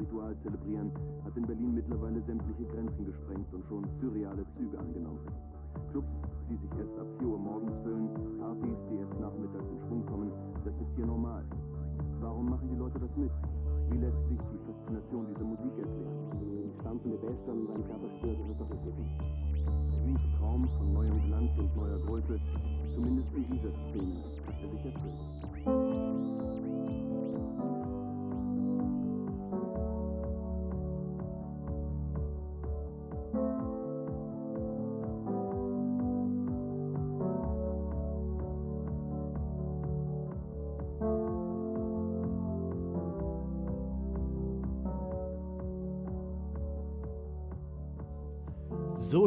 Ritual zelebrieren, hat in Berlin mittlerweile sämtliche Grenzen gesprengt und schon surreale Züge angenommen. Clubs, die sich erst ab 4 Uhr morgens füllen, Partys, die erst nachmittags in Schwung kommen, das ist hier normal. Warum machen die Leute das mit? Wie lässt sich die Faszination dieser Musik erklären? Die stampfende Bass dann seinen Körper spürt, das ist doch Wissen. Sweet Traum von neuem Glanz und neuer Größe, zumindest in dieser Szene, hat er sich erfüllt.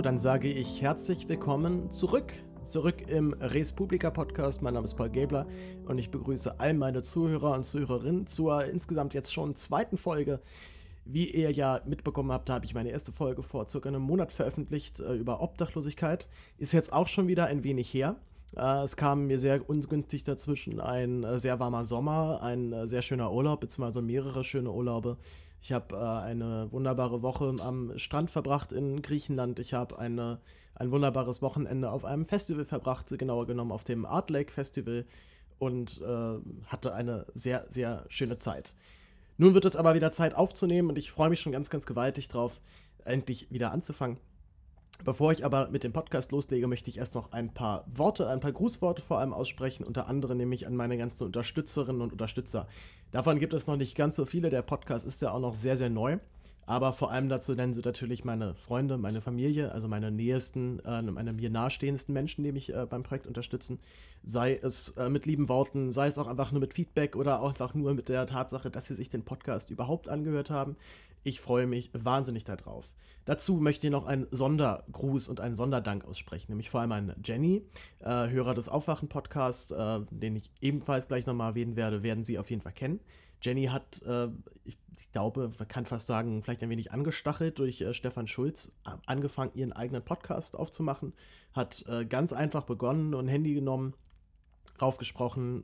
Dann sage ich herzlich willkommen zurück. Zurück im Res Publica Podcast. Mein Name ist Paul Gäbler und ich begrüße all meine Zuhörer und Zuhörerinnen zur insgesamt jetzt schon zweiten Folge. Wie ihr ja mitbekommen habt, habe ich meine erste Folge vor circa einem Monat veröffentlicht äh, über Obdachlosigkeit. Ist jetzt auch schon wieder ein wenig her. Äh, es kam mir sehr ungünstig dazwischen ein äh, sehr warmer Sommer, ein äh, sehr schöner Urlaub, beziehungsweise mehrere schöne Urlaube. Ich habe äh, eine wunderbare Woche am Strand verbracht in Griechenland. Ich habe ein wunderbares Wochenende auf einem Festival verbracht, genauer genommen auf dem Art Lake Festival und äh, hatte eine sehr, sehr schöne Zeit. Nun wird es aber wieder Zeit aufzunehmen und ich freue mich schon ganz, ganz gewaltig drauf, endlich wieder anzufangen. Bevor ich aber mit dem Podcast loslege, möchte ich erst noch ein paar Worte, ein paar Grußworte vor allem aussprechen, unter anderem nämlich an meine ganzen Unterstützerinnen und Unterstützer. Davon gibt es noch nicht ganz so viele, der Podcast ist ja auch noch sehr, sehr neu. Aber vor allem dazu nennen sie natürlich meine Freunde, meine Familie, also meine nähesten, äh, meine mir nahestehendsten Menschen, die mich äh, beim Projekt unterstützen. Sei es äh, mit lieben Worten, sei es auch einfach nur mit Feedback oder auch einfach nur mit der Tatsache, dass sie sich den Podcast überhaupt angehört haben. Ich freue mich wahnsinnig darauf. Dazu möchte ich noch einen Sondergruß und einen Sonderdank aussprechen, nämlich vor allem an Jenny, äh, Hörer des Aufwachen-Podcasts, äh, den ich ebenfalls gleich nochmal erwähnen werde, werden Sie auf jeden Fall kennen. Jenny hat, äh, ich, ich, glaube, man kann fast sagen, vielleicht ein wenig angestachelt durch äh, Stefan Schulz, angefangen, ihren eigenen Podcast aufzumachen, hat äh, ganz einfach begonnen und ein Handy genommen, raufgesprochen,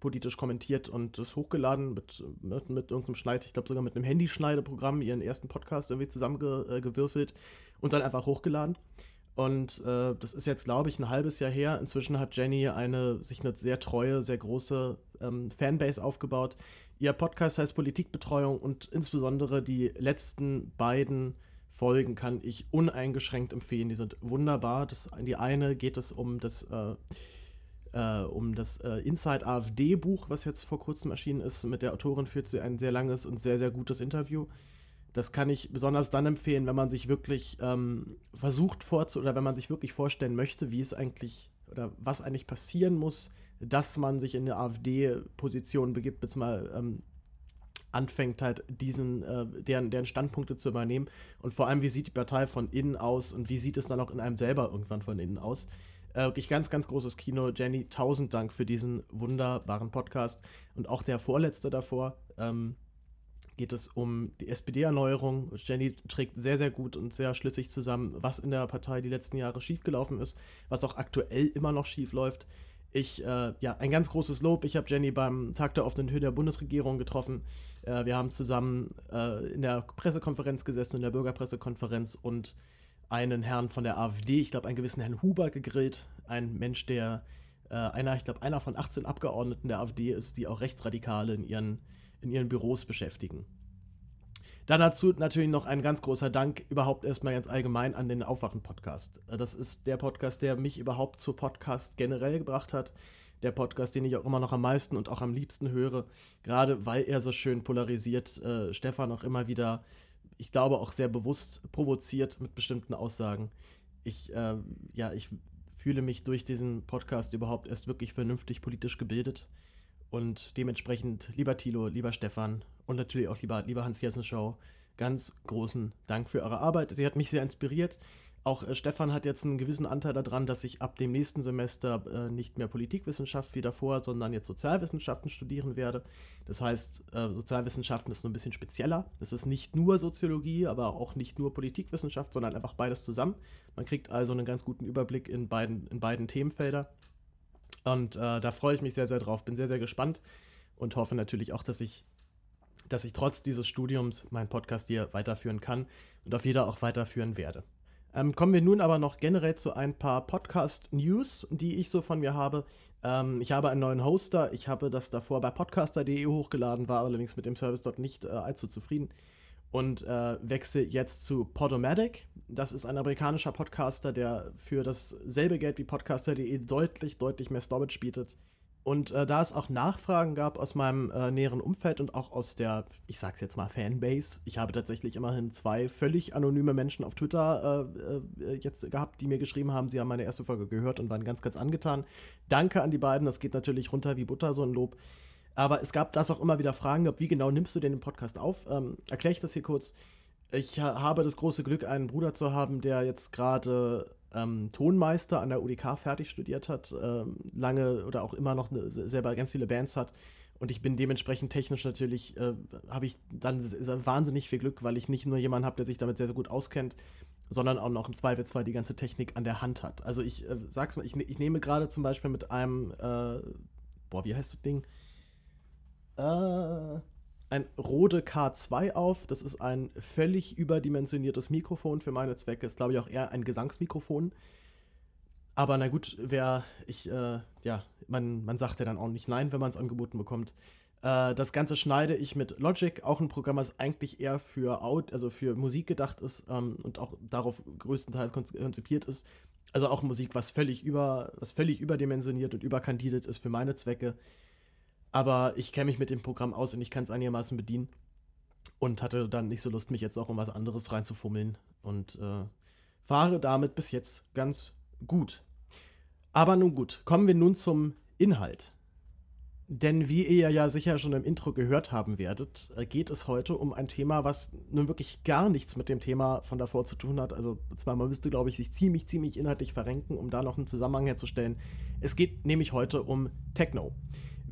politisch kommentiert und es hochgeladen mit, mit, mit irgendeinem Schneid, ich glaube sogar mit einem Handyschneideprogramm, ihren ersten Podcast irgendwie zusammengewürfelt und dann einfach hochgeladen. Und äh, das ist jetzt, glaube ich, ein halbes Jahr her. Inzwischen hat Jenny eine sich eine sehr treue, sehr große ähm, Fanbase aufgebaut. Ihr Podcast heißt Politikbetreuung und insbesondere die letzten beiden Folgen kann ich uneingeschränkt empfehlen. Die sind wunderbar. Das, die eine geht es um das äh, äh, um das äh, Inside AfD-Buch, was jetzt vor kurzem erschienen ist. Mit der Autorin führt sie ein sehr langes und sehr, sehr gutes Interview. Das kann ich besonders dann empfehlen, wenn man sich wirklich ähm, versucht vorzu oder wenn man sich wirklich vorstellen möchte, wie es eigentlich oder was eigentlich passieren muss, dass man sich in eine AfD-Position begibt, beziehungsweise ähm, anfängt halt diesen, äh, deren, deren Standpunkte zu übernehmen und vor allem, wie sieht die Partei von innen aus und wie sieht es dann auch in einem selber irgendwann von innen aus. Äh, wirklich ganz, ganz großes Kino. Jenny, tausend Dank für diesen wunderbaren Podcast. Und auch der vorletzte davor ähm, geht es um die SPD-Erneuerung. Jenny trägt sehr, sehr gut und sehr schlüssig zusammen, was in der Partei die letzten Jahre schiefgelaufen ist, was auch aktuell immer noch schief läuft. Ich, äh, ja, ein ganz großes Lob. Ich habe Jenny beim Tag der offenen Tür der Bundesregierung getroffen. Äh, wir haben zusammen äh, in der Pressekonferenz gesessen, in der Bürgerpressekonferenz und einen Herrn von der AfD, ich glaube einen gewissen Herrn Huber gegrillt, ein Mensch, der äh, einer, ich glaube einer von 18 Abgeordneten der AfD ist, die auch Rechtsradikale in ihren, in ihren Büros beschäftigen. Dann dazu natürlich noch ein ganz großer Dank überhaupt erstmal ganz allgemein an den Aufwachen-Podcast. Äh, das ist der Podcast, der mich überhaupt zu Podcast generell gebracht hat. Der Podcast, den ich auch immer noch am meisten und auch am liebsten höre, gerade weil er so schön polarisiert. Äh, Stefan auch immer wieder ich glaube auch sehr bewusst provoziert mit bestimmten Aussagen. Ich, äh, ja, ich fühle mich durch diesen Podcast überhaupt erst wirklich vernünftig politisch gebildet. Und dementsprechend, lieber Thilo, lieber Stefan und natürlich auch lieber, lieber Hans-Jessen-Show, ganz großen Dank für eure Arbeit. Sie hat mich sehr inspiriert. Auch äh, Stefan hat jetzt einen gewissen Anteil daran, dass ich ab dem nächsten Semester äh, nicht mehr Politikwissenschaft wie davor, sondern jetzt Sozialwissenschaften studieren werde. Das heißt, äh, Sozialwissenschaften ist so ein bisschen spezieller. Das ist nicht nur Soziologie, aber auch nicht nur Politikwissenschaft, sondern einfach beides zusammen. Man kriegt also einen ganz guten Überblick in beiden, in beiden Themenfelder. Und äh, da freue ich mich sehr, sehr drauf. Bin sehr, sehr gespannt und hoffe natürlich auch, dass ich dass ich trotz dieses Studiums meinen Podcast hier weiterführen kann und auf jeder auch weiterführen werde. Ähm, kommen wir nun aber noch generell zu ein paar Podcast-News, die ich so von mir habe. Ähm, ich habe einen neuen Hoster. Ich habe das davor bei podcaster.de hochgeladen, war allerdings mit dem Service dort nicht äh, allzu zufrieden und äh, wechsle jetzt zu Podomatic. Das ist ein amerikanischer Podcaster, der für dasselbe Geld wie podcaster.de deutlich, deutlich mehr Storage bietet. Und äh, da es auch Nachfragen gab aus meinem äh, näheren Umfeld und auch aus der, ich sag's jetzt mal, Fanbase, ich habe tatsächlich immerhin zwei völlig anonyme Menschen auf Twitter äh, äh, jetzt gehabt, die mir geschrieben haben, sie haben meine erste Folge gehört und waren ganz, ganz angetan. Danke an die beiden, das geht natürlich runter wie Butter, so ein Lob. Aber es gab das auch immer wieder Fragen, wie genau nimmst du denn den Podcast auf? Ähm, Erkläre ich das hier kurz. Ich ha habe das große Glück, einen Bruder zu haben, der jetzt gerade ähm, Tonmeister an der UDK fertig studiert hat, ähm, lange oder auch immer noch ne, selber ganz viele Bands hat. Und ich bin dementsprechend technisch natürlich, äh, habe ich dann wahnsinnig viel Glück, weil ich nicht nur jemanden habe, der sich damit sehr, sehr gut auskennt, sondern auch noch im Zweifelsfall die ganze Technik an der Hand hat. Also ich äh, sag's mal, ich, ne-, ich nehme gerade zum Beispiel mit einem, äh, boah, wie heißt das Ding? Äh, ein Rode K2 auf. Das ist ein völlig überdimensioniertes Mikrofon für meine Zwecke. Ist, glaube ich, auch eher ein Gesangsmikrofon. Aber na gut, wer, ich, äh, ja, man, man sagt ja dann auch nicht nein, wenn man es angeboten bekommt. Äh, das Ganze schneide ich mit Logic, auch ein Programm, das eigentlich eher für Out, also für Musik gedacht ist ähm, und auch darauf größtenteils konzipiert ist. Also auch Musik, was völlig über, was völlig überdimensioniert und überkandidet ist für meine Zwecke. Aber ich kenne mich mit dem Programm aus und ich kann es einigermaßen bedienen. Und hatte dann nicht so Lust, mich jetzt auch um was anderes reinzufummeln. Und äh, fahre damit bis jetzt ganz gut. Aber nun gut, kommen wir nun zum Inhalt. Denn wie ihr ja sicher schon im Intro gehört haben werdet, geht es heute um ein Thema, was nun wirklich gar nichts mit dem Thema von davor zu tun hat. Also zwar man müsste, glaube ich, sich ziemlich, ziemlich inhaltlich verrenken, um da noch einen Zusammenhang herzustellen. Es geht nämlich heute um Techno.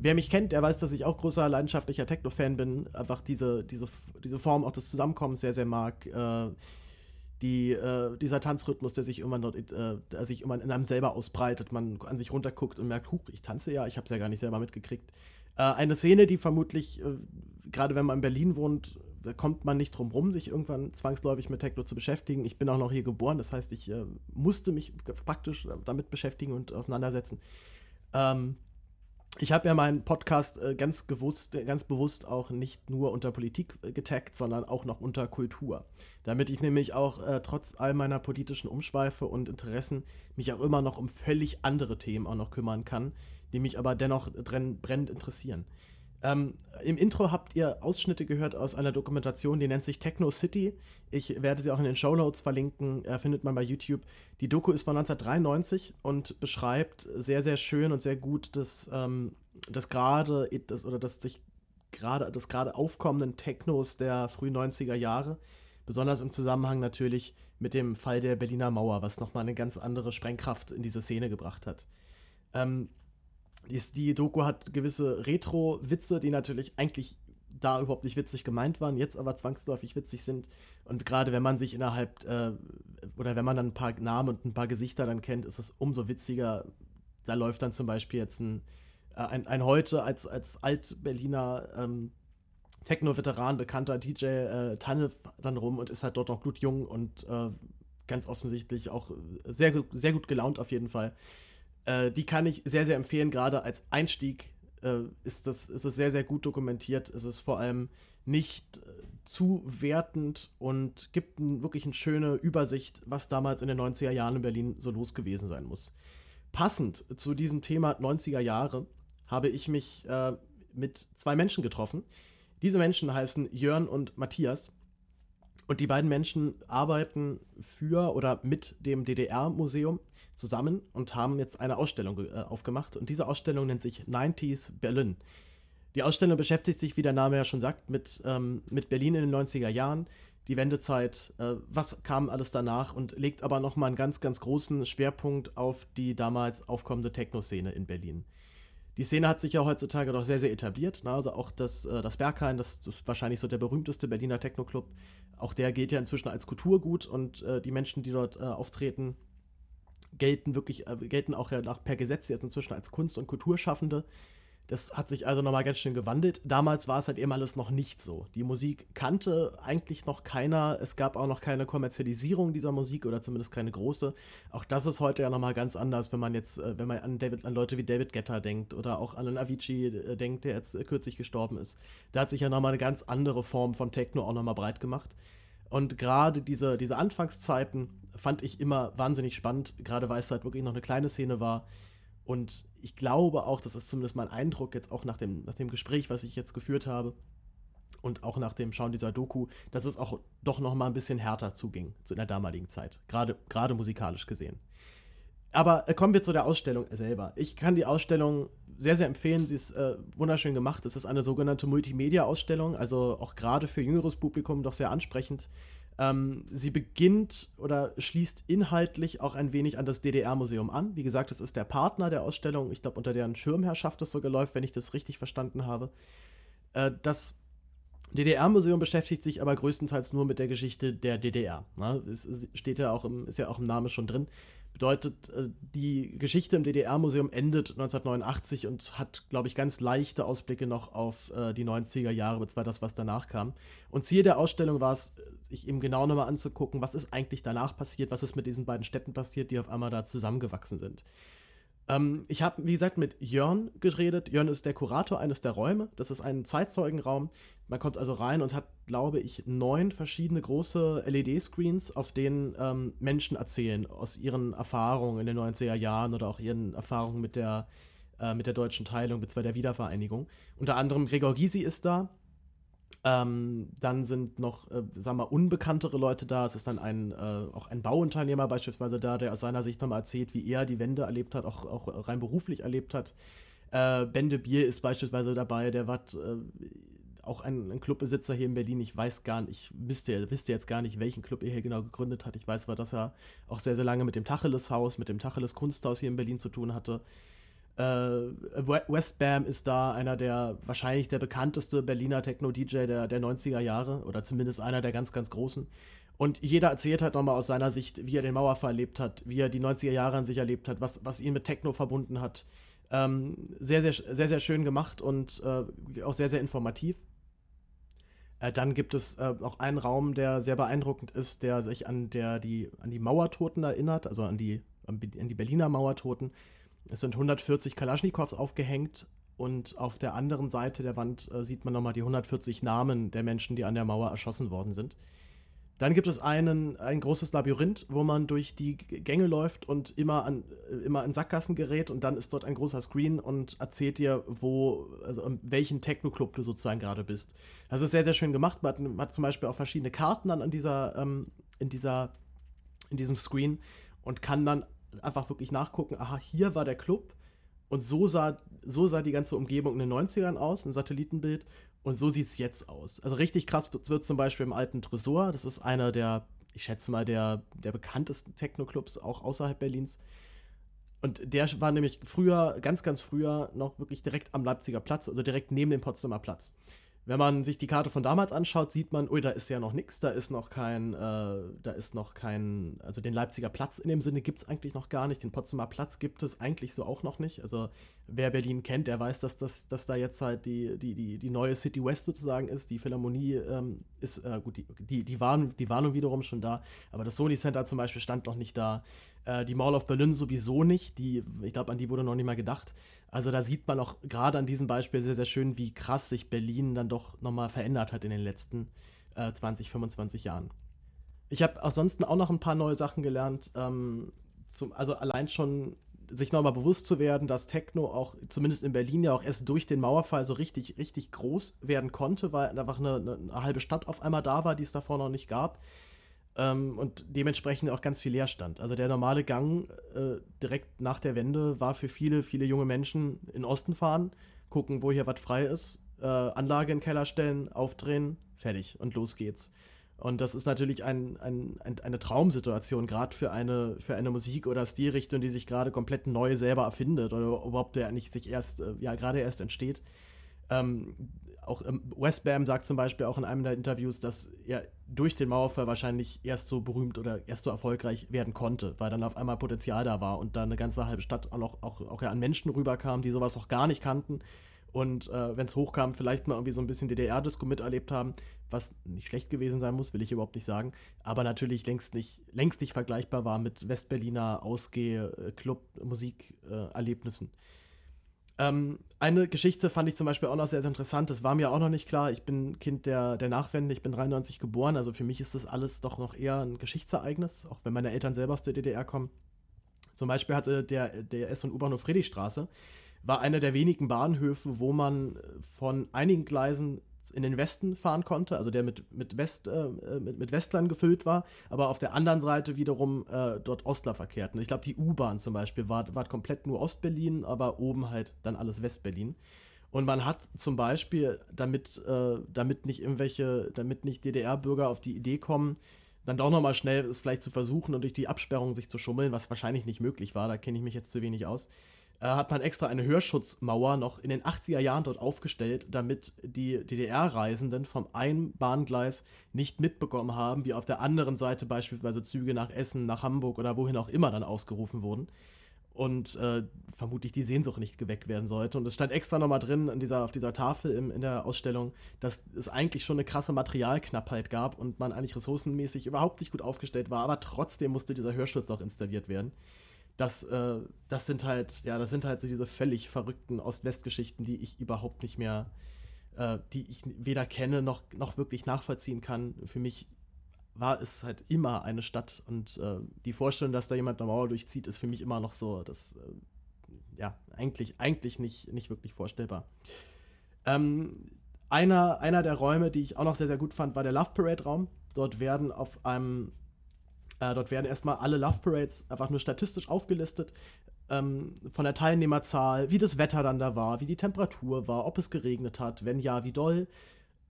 Wer mich kennt, der weiß, dass ich auch großer leidenschaftlicher Techno-Fan bin. Einfach diese, diese, diese Form auch des Zusammenkommens sehr, sehr mag. Äh, die, äh, dieser Tanzrhythmus, der sich immer, dort, äh, der sich immer in einem selber ausbreitet, man an sich runterguckt und merkt, huch, ich tanze ja, ich habe es ja gar nicht selber mitgekriegt. Äh, eine Szene, die vermutlich, äh, gerade wenn man in Berlin wohnt, da kommt man nicht drum rum, sich irgendwann zwangsläufig mit Techno zu beschäftigen. Ich bin auch noch hier geboren, das heißt, ich äh, musste mich praktisch damit beschäftigen und auseinandersetzen. Ähm, ich habe ja meinen Podcast äh, ganz, gewusst, ganz bewusst auch nicht nur unter Politik äh, getaggt, sondern auch noch unter Kultur. Damit ich nämlich auch äh, trotz all meiner politischen Umschweife und Interessen mich auch immer noch um völlig andere Themen auch noch kümmern kann, die mich aber dennoch brennend interessieren. Ähm, Im Intro habt ihr Ausschnitte gehört aus einer Dokumentation, die nennt sich Techno City. Ich werde sie auch in den Show Notes verlinken, äh, findet man bei YouTube. Die Doku ist von 1993 und beschreibt sehr, sehr schön und sehr gut das, ähm, das gerade, das, oder das sich gerade, das gerade aufkommenden Technos der frühen 90er Jahre. Besonders im Zusammenhang natürlich mit dem Fall der Berliner Mauer, was nochmal eine ganz andere Sprengkraft in diese Szene gebracht hat. Ähm, die, die Doku hat gewisse Retro-Witze, die natürlich eigentlich da überhaupt nicht witzig gemeint waren, jetzt aber zwangsläufig witzig sind. Und gerade wenn man sich innerhalb, äh, oder wenn man dann ein paar Namen und ein paar Gesichter dann kennt, ist es umso witziger. Da läuft dann zum Beispiel jetzt ein, äh, ein, ein heute als, als Alt-Berliner ähm, Techno-Veteran bekannter DJ äh, Tanne dann rum und ist halt dort noch blutjung und äh, ganz offensichtlich auch sehr, sehr gut gelaunt auf jeden Fall. Äh, die kann ich sehr, sehr empfehlen, gerade als Einstieg äh, ist, das, ist es sehr, sehr gut dokumentiert. Es ist vor allem nicht äh, zu wertend und gibt ein, wirklich eine schöne Übersicht, was damals in den 90er Jahren in Berlin so los gewesen sein muss. Passend zu diesem Thema 90er Jahre habe ich mich äh, mit zwei Menschen getroffen. Diese Menschen heißen Jörn und Matthias. Und die beiden Menschen arbeiten für oder mit dem DDR-Museum zusammen und haben jetzt eine Ausstellung äh, aufgemacht. Und diese Ausstellung nennt sich 90s Berlin. Die Ausstellung beschäftigt sich, wie der Name ja schon sagt, mit, ähm, mit Berlin in den 90er Jahren, die Wendezeit, äh, was kam alles danach und legt aber nochmal einen ganz, ganz großen Schwerpunkt auf die damals aufkommende Techno-Szene in Berlin. Die Szene hat sich ja heutzutage doch sehr, sehr etabliert. Ne? Also auch das, äh, das Berghain, das, ist wahrscheinlich so der berühmteste Berliner Techno-Club. Auch der geht ja inzwischen als Kulturgut und äh, die Menschen, die dort äh, auftreten, gelten wirklich, äh, gelten auch ja nach, per Gesetz jetzt inzwischen als Kunst- und Kulturschaffende. Das hat sich also nochmal ganz schön gewandelt. Damals war es halt eben alles noch nicht so. Die Musik kannte eigentlich noch keiner. Es gab auch noch keine Kommerzialisierung dieser Musik oder zumindest keine große. Auch das ist heute ja nochmal ganz anders, wenn man jetzt, äh, wenn man an, David, an Leute wie David Guetta denkt oder auch an Avicii äh, denkt, der jetzt äh, kürzlich gestorben ist. Da hat sich ja nochmal eine ganz andere Form von Techno auch nochmal breit gemacht. Und gerade diese, diese Anfangszeiten fand ich immer wahnsinnig spannend, gerade weil es halt wirklich noch eine kleine Szene war und ich glaube auch, das ist zumindest mein Eindruck jetzt auch nach dem, nach dem Gespräch, was ich jetzt geführt habe und auch nach dem Schauen dieser Doku, dass es auch doch noch mal ein bisschen härter zuging zu der damaligen Zeit, gerade, gerade musikalisch gesehen. Aber äh, kommen wir zu der Ausstellung selber. Ich kann die Ausstellung sehr, sehr empfehlen. Sie ist äh, wunderschön gemacht. Es ist eine sogenannte Multimedia-Ausstellung, also auch gerade für jüngeres Publikum doch sehr ansprechend. Ähm, sie beginnt oder schließt inhaltlich auch ein wenig an das DDR-Museum an. Wie gesagt, es ist der Partner der Ausstellung. Ich glaube, unter deren Schirmherrschaft das sogar läuft, wenn ich das richtig verstanden habe. Äh, das DDR-Museum beschäftigt sich aber größtenteils nur mit der Geschichte der DDR. Ne? Es steht ja auch im, ist ja auch im Namen schon drin. Bedeutet, äh, die Geschichte im DDR-Museum endet 1989 und hat, glaube ich, ganz leichte Ausblicke noch auf äh, die 90er Jahre, beziehungsweise das, was danach kam. Und Ziel der Ausstellung war es, sich eben genau nochmal anzugucken, was ist eigentlich danach passiert, was ist mit diesen beiden Städten passiert, die auf einmal da zusammengewachsen sind. Ähm, ich habe, wie gesagt, mit Jörn geredet. Jörn ist der Kurator eines der Räume. Das ist ein Zeitzeugenraum. Man kommt also rein und hat, glaube ich, neun verschiedene große LED-Screens, auf denen ähm, Menschen erzählen aus ihren Erfahrungen in den 90er Jahren oder auch ihren Erfahrungen mit der, äh, mit der deutschen Teilung bzw. der Wiedervereinigung. Unter anderem Gregor Gysi ist da. Ähm, dann sind noch, äh, sagen wir, unbekanntere Leute da. Es ist dann ein, äh, auch ein Bauunternehmer beispielsweise da, der aus seiner Sicht nochmal erzählt, wie er die Wende erlebt hat, auch, auch rein beruflich erlebt hat. Äh, Bende Bier ist beispielsweise dabei, der war äh, auch ein, ein, Clubbesitzer hier in Berlin. Ich weiß gar nicht, ich wüsste, wüsste jetzt gar nicht, welchen Club er hier genau gegründet hat. Ich weiß aber, dass er auch sehr, sehr lange mit dem Tacheles-Haus, mit dem Tacheles-Kunsthaus hier in Berlin zu tun hatte. Äh, Westbam ist da einer der, wahrscheinlich der bekannteste Berliner Techno-DJ der, der 90er Jahre oder zumindest einer der ganz, ganz großen. Und jeder erzählt halt nochmal aus seiner Sicht, wie er den Mauerfall erlebt hat, wie er die 90er Jahre an sich erlebt hat, was, was ihn mit Techno verbunden hat. Ähm, sehr, sehr, sehr, sehr schön gemacht und äh, auch sehr, sehr informativ. Äh, dann gibt es äh, auch einen Raum, der sehr beeindruckend ist, der sich an, der, die, an die Mauertoten erinnert, also an die, an die Berliner Mauertoten. Es sind 140 Kalaschnikows aufgehängt und auf der anderen Seite der Wand äh, sieht man nochmal die 140 Namen der Menschen, die an der Mauer erschossen worden sind. Dann gibt es einen, ein großes Labyrinth, wo man durch die Gänge läuft und immer an, äh, immer in Sackgassen gerät und dann ist dort ein großer Screen und erzählt dir, wo, also in welchen Techno-Club du sozusagen gerade bist. Das ist sehr, sehr schön gemacht. Man hat, hat zum Beispiel auch verschiedene Karten dann an dieser, ähm, in dieser, in diesem Screen und kann dann einfach wirklich nachgucken, aha, hier war der Club und so sah, so sah die ganze Umgebung in den 90ern aus, ein Satellitenbild und so sieht es jetzt aus. Also richtig krass wird zum Beispiel im alten Tresor, das ist einer der, ich schätze mal, der, der bekanntesten Techno-Clubs auch außerhalb Berlins. Und der war nämlich früher, ganz, ganz früher, noch wirklich direkt am Leipziger Platz, also direkt neben dem Potsdamer Platz. Wenn man sich die Karte von damals anschaut, sieht man, ui, da ist ja noch nichts, da ist noch kein, äh, da ist noch kein, also den Leipziger Platz in dem Sinne gibt es eigentlich noch gar nicht, den Potsdamer Platz gibt es eigentlich so auch noch nicht. Also wer Berlin kennt, der weiß, dass, das, dass da jetzt halt die, die, die, die neue City West sozusagen ist. Die Philharmonie ähm, ist, äh, gut, die, die, die, waren, die waren wiederum schon da, aber das Sony Center zum Beispiel stand noch nicht da. Äh, die Mall of Berlin sowieso nicht, die, ich glaube, an die wurde noch nicht mal gedacht. Also da sieht man auch gerade an diesem Beispiel sehr, sehr schön, wie krass sich Berlin dann doch nochmal verändert hat in den letzten äh, 20, 25 Jahren. Ich habe ansonsten auch noch ein paar neue Sachen gelernt. Ähm, zum, also allein schon sich nochmal bewusst zu werden, dass Techno auch, zumindest in Berlin ja auch erst durch den Mauerfall so richtig, richtig groß werden konnte, weil einfach eine, eine, eine halbe Stadt auf einmal da war, die es davor noch nicht gab. Ähm, und dementsprechend auch ganz viel Leerstand. Also der normale Gang äh, direkt nach der Wende war für viele, viele junge Menschen in Osten fahren, gucken, wo hier was frei ist, äh, Anlage in den Keller stellen, aufdrehen, fertig und los geht's. Und das ist natürlich ein, ein, ein, eine Traumsituation, gerade für eine, für eine Musik oder Stilrichtung, die sich gerade komplett neu selber erfindet oder überhaupt ja nicht sich erst, äh, ja, gerade erst entsteht. Ähm, auch ähm, Westbam sagt zum Beispiel auch in einem der Interviews, dass er durch den Mauerfall wahrscheinlich erst so berühmt oder erst so erfolgreich werden konnte, weil dann auf einmal Potenzial da war und dann eine ganze halbe Stadt auch, noch, auch, auch ja an Menschen rüberkam, die sowas auch gar nicht kannten und äh, wenn es hochkam, vielleicht mal irgendwie so ein bisschen DDR-Disco miterlebt haben, was nicht schlecht gewesen sein muss, will ich überhaupt nicht sagen, aber natürlich längst nicht, längst nicht vergleichbar war mit Westberliner Ausgeh-, Club-, Musikerlebnissen. Ähm, eine Geschichte fand ich zum Beispiel auch noch sehr, sehr interessant. Das war mir auch noch nicht klar. Ich bin Kind der, der Nachwende, ich bin 93 geboren, also für mich ist das alles doch noch eher ein Geschichtsereignis, auch wenn meine Eltern selber aus der DDR kommen. Zum Beispiel hatte der, der S- und U-Bahnhof Friedrichstraße, war einer der wenigen Bahnhöfe, wo man von einigen Gleisen in den Westen fahren konnte, also der mit, mit, West, äh, mit, mit Westlern gefüllt war, aber auf der anderen Seite wiederum äh, dort Ostler verkehrten. Ich glaube, die U-Bahn zum Beispiel war, war komplett nur Ostberlin, aber oben halt dann alles Westberlin. Und man hat zum Beispiel, damit, äh, damit nicht irgendwelche, damit nicht DDR-Bürger auf die Idee kommen, dann doch nochmal schnell es vielleicht zu versuchen und durch die Absperrung sich zu schummeln, was wahrscheinlich nicht möglich war, da kenne ich mich jetzt zu wenig aus, äh, hat man extra eine Hörschutzmauer noch in den 80er Jahren dort aufgestellt, damit die DDR-Reisenden vom einen Bahngleis nicht mitbekommen haben, wie auf der anderen Seite beispielsweise Züge nach Essen, nach Hamburg oder wohin auch immer dann ausgerufen wurden. Und äh, vermutlich die Sehnsucht nicht geweckt werden sollte. Und es stand extra nochmal drin in dieser, auf dieser Tafel im, in der Ausstellung, dass es eigentlich schon eine krasse Materialknappheit gab und man eigentlich ressourcenmäßig überhaupt nicht gut aufgestellt war, aber trotzdem musste dieser Hörschutz auch installiert werden das, äh, das sind halt, ja, das sind halt so diese völlig verrückten Ost-West-Geschichten, die ich überhaupt nicht mehr, äh, die ich weder kenne noch, noch wirklich nachvollziehen kann. Für mich war es halt immer eine Stadt und äh, die Vorstellung, dass da jemand eine Mauer durchzieht, ist für mich immer noch so, das, äh, ja, eigentlich, eigentlich nicht, nicht wirklich vorstellbar. Ähm, einer, einer der Räume, die ich auch noch sehr, sehr gut fand, war der Love Parade Raum. Dort werden auf einem äh, dort werden erstmal alle Love Parades einfach nur statistisch aufgelistet. Ähm, von der Teilnehmerzahl, wie das Wetter dann da war, wie die Temperatur war, ob es geregnet hat, wenn ja, wie doll.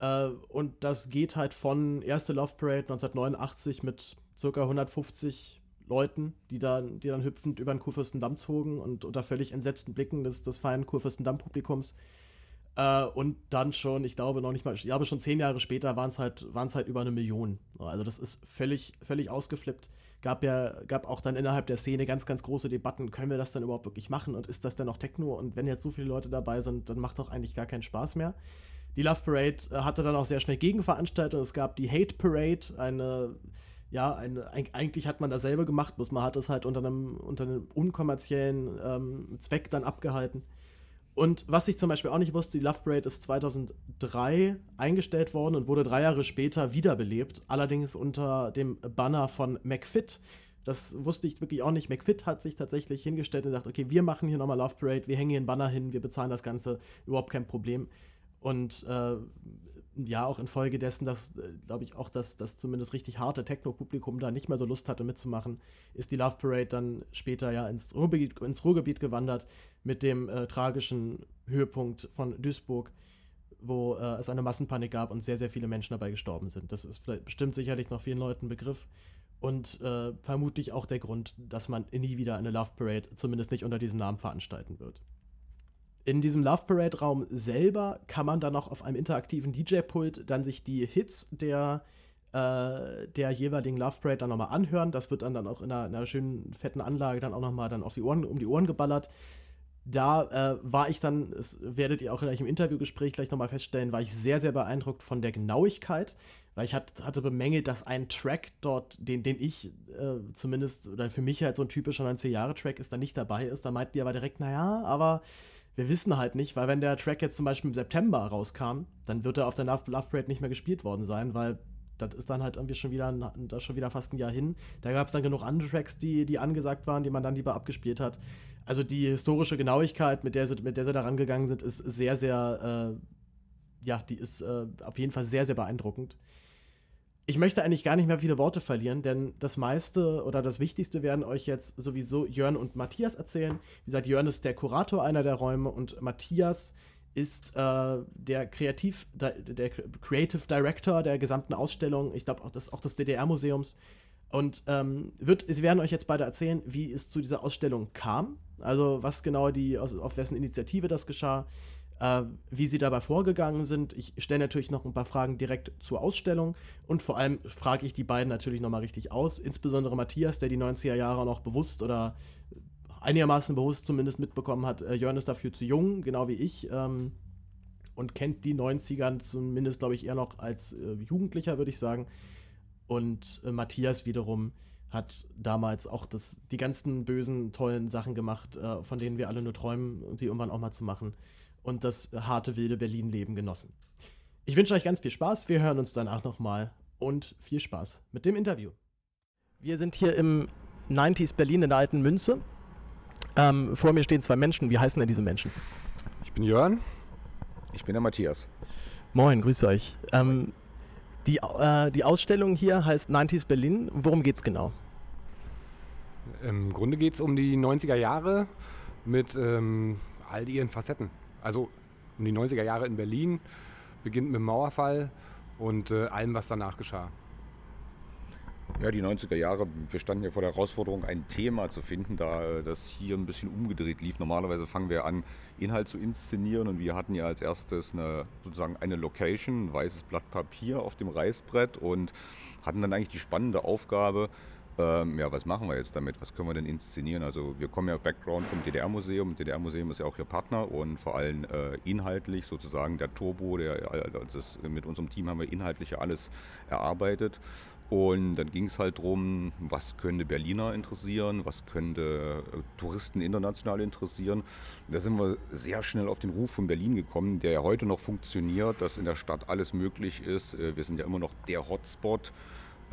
Äh, und das geht halt von erste Love Parade 1989 mit ca. 150 Leuten, die dann, die dann hüpfend über den Kurfürstendamm zogen und unter völlig entsetzten Blicken des, des feinen Kurfürstendamm-Publikums äh, und dann schon, ich glaube noch nicht mal, ich glaube schon zehn Jahre später waren es halt, halt über eine Million. Also das ist völlig, völlig ausgeflippt. Gab ja, gab auch dann innerhalb der Szene ganz, ganz große Debatten, können wir das dann überhaupt wirklich machen und ist das denn noch Techno? Und wenn jetzt so viele Leute dabei sind, dann macht doch eigentlich gar keinen Spaß mehr. Die Love Parade äh, hatte dann auch sehr schnell Gegenveranstaltungen. Es gab die Hate Parade, eine, ja, eine, eigentlich hat man dasselbe gemacht, bloß man hat es halt unter einem, unter einem unkommerziellen ähm, Zweck dann abgehalten. Und was ich zum Beispiel auch nicht wusste, die Love Parade ist 2003 eingestellt worden und wurde drei Jahre später wiederbelebt, allerdings unter dem Banner von McFit. Das wusste ich wirklich auch nicht. McFit hat sich tatsächlich hingestellt und gesagt, okay, wir machen hier nochmal Love Parade, wir hängen hier einen Banner hin, wir bezahlen das Ganze, überhaupt kein Problem. Und äh, ja, auch infolgedessen, dass, äh, glaube ich, auch das, das zumindest richtig harte Techno-Publikum da nicht mehr so Lust hatte mitzumachen, ist die Love Parade dann später ja ins Ruhrgebiet, ins Ruhrgebiet gewandert mit dem äh, tragischen Höhepunkt von Duisburg, wo äh, es eine Massenpanik gab und sehr, sehr viele Menschen dabei gestorben sind. Das ist bestimmt sicherlich noch vielen Leuten Begriff und äh, vermutlich auch der Grund, dass man nie wieder eine Love Parade, zumindest nicht unter diesem Namen, veranstalten wird. In diesem Love Parade Raum selber kann man dann noch auf einem interaktiven DJ-Pult dann sich die Hits der, äh, der jeweiligen Love Parade dann nochmal anhören. Das wird dann, dann auch in einer, in einer schönen fetten Anlage dann auch nochmal dann auf die Ohren, um die Ohren geballert. Da äh, war ich dann, das werdet ihr auch gleich im Interviewgespräch gleich nochmal feststellen, war ich sehr, sehr beeindruckt von der Genauigkeit, weil ich hat, hatte bemängelt, dass ein Track dort, den, den ich äh, zumindest, oder für mich halt so ein typischer 90er-Jahre-Track ist, da nicht dabei ist. Da meinten die aber direkt, naja, aber wir wissen halt nicht, weil wenn der Track jetzt zum Beispiel im September rauskam, dann wird er auf der Love, Parade nicht mehr gespielt worden sein, weil das ist dann halt irgendwie schon wieder, das schon wieder fast ein Jahr hin. Da gab es dann genug andere Tracks, die, die angesagt waren, die man dann lieber abgespielt hat. Also die historische Genauigkeit, mit der sie, mit der sie da rangegangen sind, ist sehr, sehr, äh, ja, die ist äh, auf jeden Fall sehr, sehr beeindruckend ich möchte eigentlich gar nicht mehr viele Worte verlieren, denn das meiste oder das Wichtigste werden euch jetzt sowieso Jörn und Matthias erzählen. Wie gesagt, Jörn ist der Kurator einer der Räume und Matthias ist äh, der, Kreativ, der, Creative Director der gesamten Ausstellung. Ich glaube auch des, auch des DDR-Museums. Und ähm, wird, sie werden euch jetzt beide erzählen, wie es zu dieser Ausstellung kam. Also was genau die, auf wessen Initiative das geschah äh, wie sie dabei vorgegangen sind. Ich stelle natürlich noch ein paar Fragen direkt zur Ausstellung und vor allem frage ich die beiden natürlich nochmal richtig aus, insbesondere Matthias, der die 90er Jahre noch bewusst oder einigermaßen bewusst zumindest mitbekommen hat, äh, Jörn ist dafür zu jung, genau wie ich. Ähm, und kennt die 90ern zumindest, glaube ich, eher noch als äh, Jugendlicher, würde ich sagen. Und äh, Matthias wiederum hat damals auch das, die ganzen bösen, tollen Sachen gemacht, äh, von denen wir alle nur träumen, sie irgendwann auch mal zu machen. Und das harte, wilde Berlin-Leben genossen. Ich wünsche euch ganz viel Spaß. Wir hören uns danach nochmal und viel Spaß mit dem Interview. Wir sind hier im 90s Berlin in der alten Münze. Ähm, vor mir stehen zwei Menschen. Wie heißen denn diese Menschen? Ich bin Jörn. Ich bin der Matthias. Moin, grüße euch. Ähm, die, äh, die Ausstellung hier heißt 90s Berlin. Worum geht es genau? Im Grunde geht es um die 90er Jahre mit ähm, all ihren Facetten. Also um die 90er Jahre in Berlin, beginnt mit dem Mauerfall und äh, allem, was danach geschah. Ja, die 90er Jahre, wir standen ja vor der Herausforderung, ein Thema zu finden, da äh, das hier ein bisschen umgedreht lief. Normalerweise fangen wir an, Inhalt zu inszenieren und wir hatten ja als erstes eine, sozusagen eine Location, ein weißes Blatt Papier auf dem Reißbrett und hatten dann eigentlich die spannende Aufgabe, ähm, ja, was machen wir jetzt damit? Was können wir denn inszenieren? Also wir kommen ja Background vom DDR-Museum. DDR-Museum ist ja auch Ihr Partner und vor allem äh, inhaltlich sozusagen der Turbo, der, also mit unserem Team haben wir inhaltlich ja alles erarbeitet. Und dann ging es halt darum, was könnte Berliner interessieren, was könnte äh, Touristen international interessieren. Da sind wir sehr schnell auf den Ruf von Berlin gekommen, der ja heute noch funktioniert, dass in der Stadt alles möglich ist. Äh, wir sind ja immer noch der Hotspot.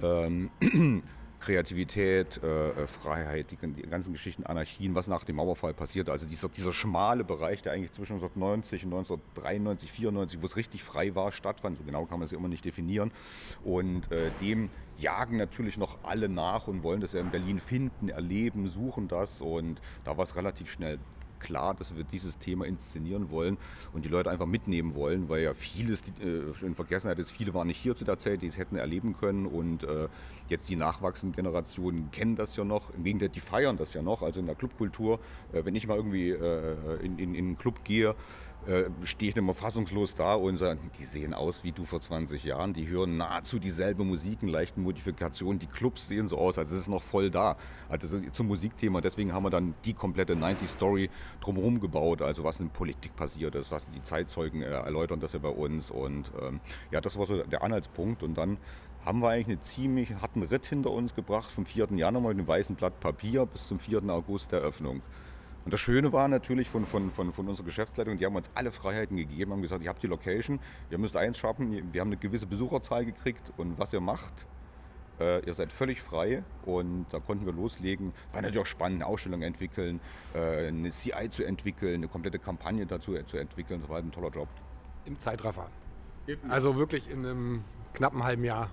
Ähm, Kreativität, äh, äh, Freiheit, die, die, ganzen Geschichten, Anarchien, was nach dem Mauerfall passierte. Also dieser, dieser schmale Bereich, der eigentlich zwischen 1990 und 1993, 94, wo es richtig frei war, stattfand. So genau kann man es ja immer nicht definieren. Und äh, dem jagen natürlich noch alle nach und wollen das ja in Berlin finden, erleben, suchen das. Und da war es relativ schnell klar, dass wir dieses Thema inszenieren wollen und die Leute einfach mitnehmen wollen, weil ja vieles äh, in Vergessenheit ist. Viele waren nicht hier zu der Zeit, die es hätten erleben können und äh, jetzt die nachwachsenden Generationen kennen das ja noch. Im Gegenteil, die feiern das ja noch. Also in der Clubkultur, äh, wenn ich mal irgendwie äh, in, in, in einen Club gehe, äh, stehe ich immer fassungslos da und sage, die sehen aus wie du vor 20 Jahren, die hören nahezu dieselbe Musik in leichten Modifikationen, die Clubs sehen so aus, als es ist noch voll da. Also das ist zum Musikthema, deswegen haben wir dann die komplette 90-Story drumherum gebaut, also was in Politik passiert ist, was die Zeitzeugen äh, erläutern das ja bei uns und ähm, ja, das war so der Anhaltspunkt und dann haben wir eigentlich einen ziemlich harten Ritt hinter uns gebracht, vom 4. Januar mit einem weißen Blatt Papier bis zum 4. August der Eröffnung. Und das Schöne war natürlich von, von, von, von unserer Geschäftsleitung, die haben uns alle Freiheiten gegeben, haben gesagt, ihr habt die Location, ihr müsst eins schaffen, wir haben eine gewisse Besucherzahl gekriegt und was ihr macht, äh, ihr seid völlig frei und da konnten wir loslegen. War natürlich auch spannend, eine Ausstellung entwickeln, äh, eine CI zu entwickeln, eine komplette Kampagne dazu zu entwickeln. Das war halt ein toller Job. Im Zeitraffer. Also wirklich in einem knappen halben Jahr.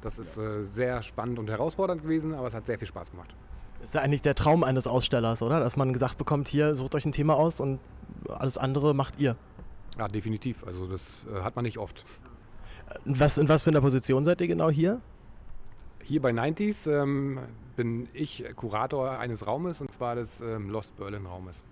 Das ist äh, sehr spannend und herausfordernd gewesen, aber es hat sehr viel Spaß gemacht. Das ist ja eigentlich der Traum eines Ausstellers, oder? Dass man gesagt bekommt, hier sucht euch ein Thema aus und alles andere macht ihr. Ja, definitiv. Also das äh, hat man nicht oft. Was, in was für einer Position seid ihr genau hier? Hier bei 90s ähm, bin ich Kurator eines Raumes und zwar des ähm, Lost Berlin Raumes.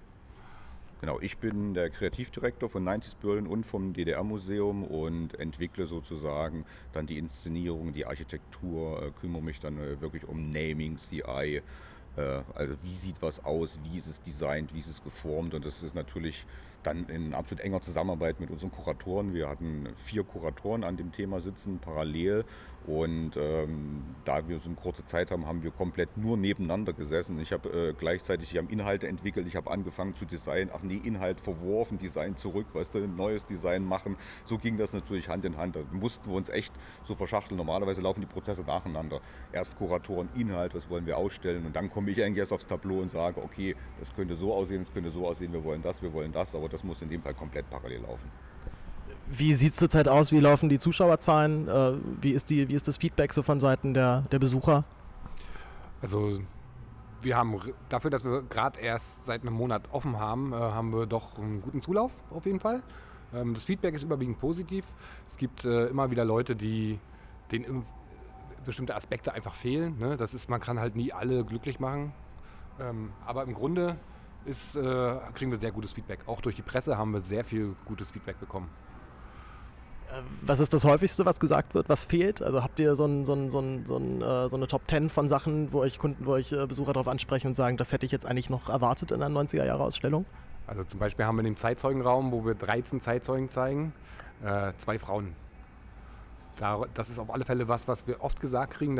Genau, ich bin der Kreativdirektor von 90s Berlin und vom DDR-Museum und entwickle sozusagen dann die Inszenierung, die Architektur, äh, kümmere mich dann äh, wirklich um Naming, CI, äh, also wie sieht was aus, wie ist es designt, wie ist es geformt und das ist natürlich dann in absolut enger Zusammenarbeit mit unseren Kuratoren. Wir hatten vier Kuratoren an dem Thema sitzen, parallel. Und ähm, da wir so eine kurze Zeit haben, haben wir komplett nur nebeneinander gesessen. Ich habe äh, gleichzeitig, haben Inhalte entwickelt, ich habe angefangen zu designen, ach nee, Inhalt verworfen, Design zurück, weißt du, ein neues Design machen. So ging das natürlich Hand in Hand. Da mussten wir uns echt so verschachteln. Normalerweise laufen die Prozesse nacheinander. Erst Kuratoren, Inhalt, was wollen wir ausstellen und dann komme ich eigentlich erst aufs Tableau und sage, okay, das könnte so aussehen, das könnte so aussehen, wir wollen das, wir wollen das, aber das muss in dem Fall komplett parallel laufen. Wie sieht es zurzeit aus? Wie laufen die Zuschauerzahlen? Äh, wie, ist die, wie ist das Feedback so von Seiten der, der Besucher? Also wir haben dafür, dass wir gerade erst seit einem Monat offen haben, äh, haben wir doch einen guten Zulauf auf jeden Fall. Ähm, das Feedback ist überwiegend positiv. Es gibt äh, immer wieder Leute, die denen bestimmte Aspekte einfach fehlen. Ne? Das ist, man kann halt nie alle glücklich machen. Ähm, aber im Grunde ist, äh, kriegen wir sehr gutes Feedback. Auch durch die Presse haben wir sehr viel gutes Feedback bekommen. Äh, was ist das häufigste, was gesagt wird, was fehlt? Also habt ihr so, ein, so, ein, so, ein, so, äh, eine Top 10 von Sachen, wo euch Kunden, wo euch äh, Besucher darauf ansprechen und sagen, das hätte ich jetzt eigentlich noch erwartet in einer 90er-Jahre-Ausstellung? Also zum Beispiel haben wir dem Zeitzeugenraum, wo wir 13 Zeitzeugen zeigen, zwei Frauen. Da, das ist auf alle Fälle was, was wir oft gesagt kriegen,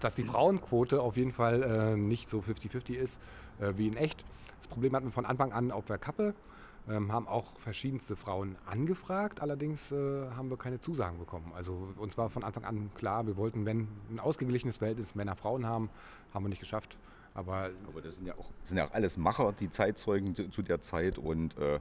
dass, die Frauenquote auf jeden Fall nicht so 50-50 ist wie in echt. Das Problem hatten wir von Anfang an auf der Kappe, ähm, haben auch verschiedenste Frauen angefragt, allerdings äh, haben wir keine Zusagen bekommen. Also uns war von Anfang an klar, wir wollten, wenn ein ausgeglichenes Verhältnis Männer-Frauen haben, haben wir nicht geschafft. Aber, Aber das sind ja, auch, sind ja auch alles Macher, die Zeitzeugen zu, zu der Zeit und äh,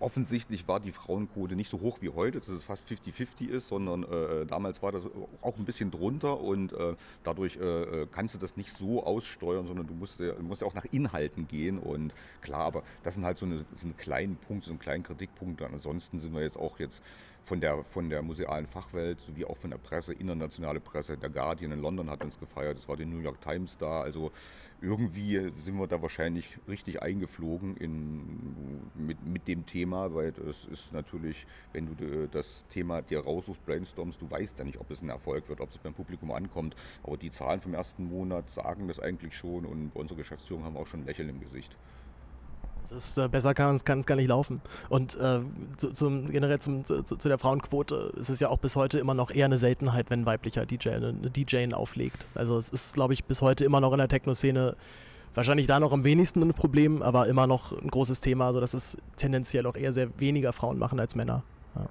offensichtlich war die Frauenquote nicht so hoch wie heute, dass es fast 50-50 ist, sondern äh, damals war das auch ein bisschen drunter und äh, dadurch äh, kannst du das nicht so aussteuern, sondern du musst, du musst ja auch nach Inhalten gehen und klar, aber das sind halt so, eine, kleinen Punkt, so einen kleinen Kritikpunkt. Ansonsten sind wir jetzt auch jetzt von der, von der musealen Fachwelt sowie auch von der Presse, internationale Presse, der Guardian in London hat uns gefeiert, es war die New York Times da, also irgendwie sind wir da wahrscheinlich richtig eingeflogen in, dem Thema, weil das ist natürlich, wenn du das Thema dir raussuchst, brainstormst, du weißt ja nicht, ob es ein Erfolg wird, ob es beim Publikum ankommt. Aber die Zahlen vom ersten Monat sagen das eigentlich schon und bei unserer Geschäftsführung haben auch schon ein Lächeln im Gesicht. Ist, äh, besser kann es gar nicht laufen. Und äh, zu, zum, generell zum, zu, zu, der Frauenquote ist es ja auch bis heute immer noch eher eine Seltenheit, wenn weiblicher DJ eine, eine DJ auflegt. Also es ist, glaube ich, bis heute immer noch in der Techno-Szene wahrscheinlich da noch am wenigsten ein Problem, aber immer noch ein großes Thema, sodass es tendenziell auch eher sehr weniger Frauen machen als Männer. Ja.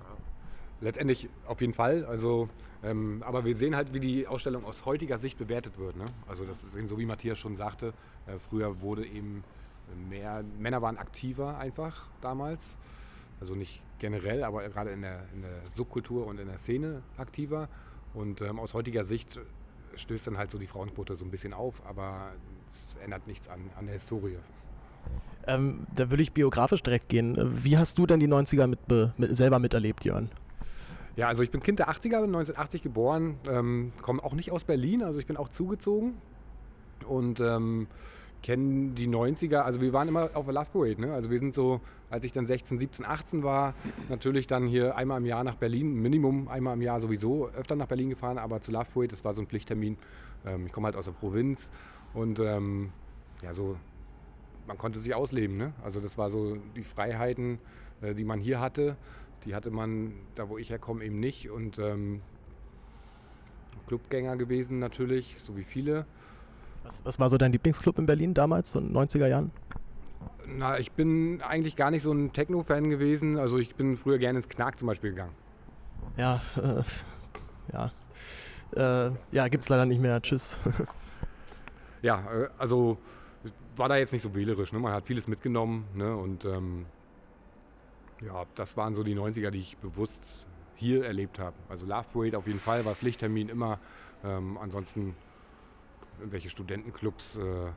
Letztendlich auf jeden Fall. Also, ähm, aber wir sehen halt, wie die Ausstellung aus heutiger Sicht bewertet wird. Ne? Also das ist eben so, wie Matthias schon sagte, äh, früher wurde eben mehr, Männer waren aktiver einfach damals. Also nicht generell, aber gerade in der, in der Subkultur und in der Szene aktiver. Und ähm, aus heutiger Sicht stößt dann halt so die Frauenquote so ein bisschen auf, aber es ändert nichts an, an der Historie. Ähm, da würde ich biografisch direkt gehen. Wie hast du denn die 90er mit, mit, selber miterlebt, Jörn? Ja, also ich bin Kind der 80er, bin 1980 geboren, ähm, komme auch nicht aus Berlin, also ich bin auch zugezogen. Und ähm, kennen die 90er, also wir waren immer auf der Love Parade, ne? Also wir sind so, als ich dann 16, 17, 18 war, natürlich dann hier einmal im Jahr nach Berlin, Minimum einmal im Jahr sowieso öfter nach Berlin gefahren, aber zu Love Parade, das war so ein Pflichttermin. Ähm, ich komme halt aus der Provinz und ähm, ja, so, man konnte sich ausleben, ne? Also das war so die Freiheiten, äh, die man hier hatte, die hatte man da, wo ich herkomme, eben nicht und ähm, Clubgänger gewesen natürlich, so wie viele. Was, was war so dein Lieblingsclub in Berlin damals, so in den 90er Jahren? Na, ich bin eigentlich gar nicht so ein Techno-Fan gewesen. Also ich bin früher gerne ins Knark zum Beispiel gegangen. Ja, äh, ja. Äh, ja, gibt's leider nicht mehr. Tschüss. ja, äh, also war da jetzt nicht so wählerisch. Ne? Man hat vieles mitgenommen. Ne? Und ähm, ja, das waren so die 90er, die ich bewusst hier erlebt habe. Also Love Parade auf jeden Fall, war Pflichttermin immer. Ähm, ansonsten irgendwelche Studentenclubs, äh,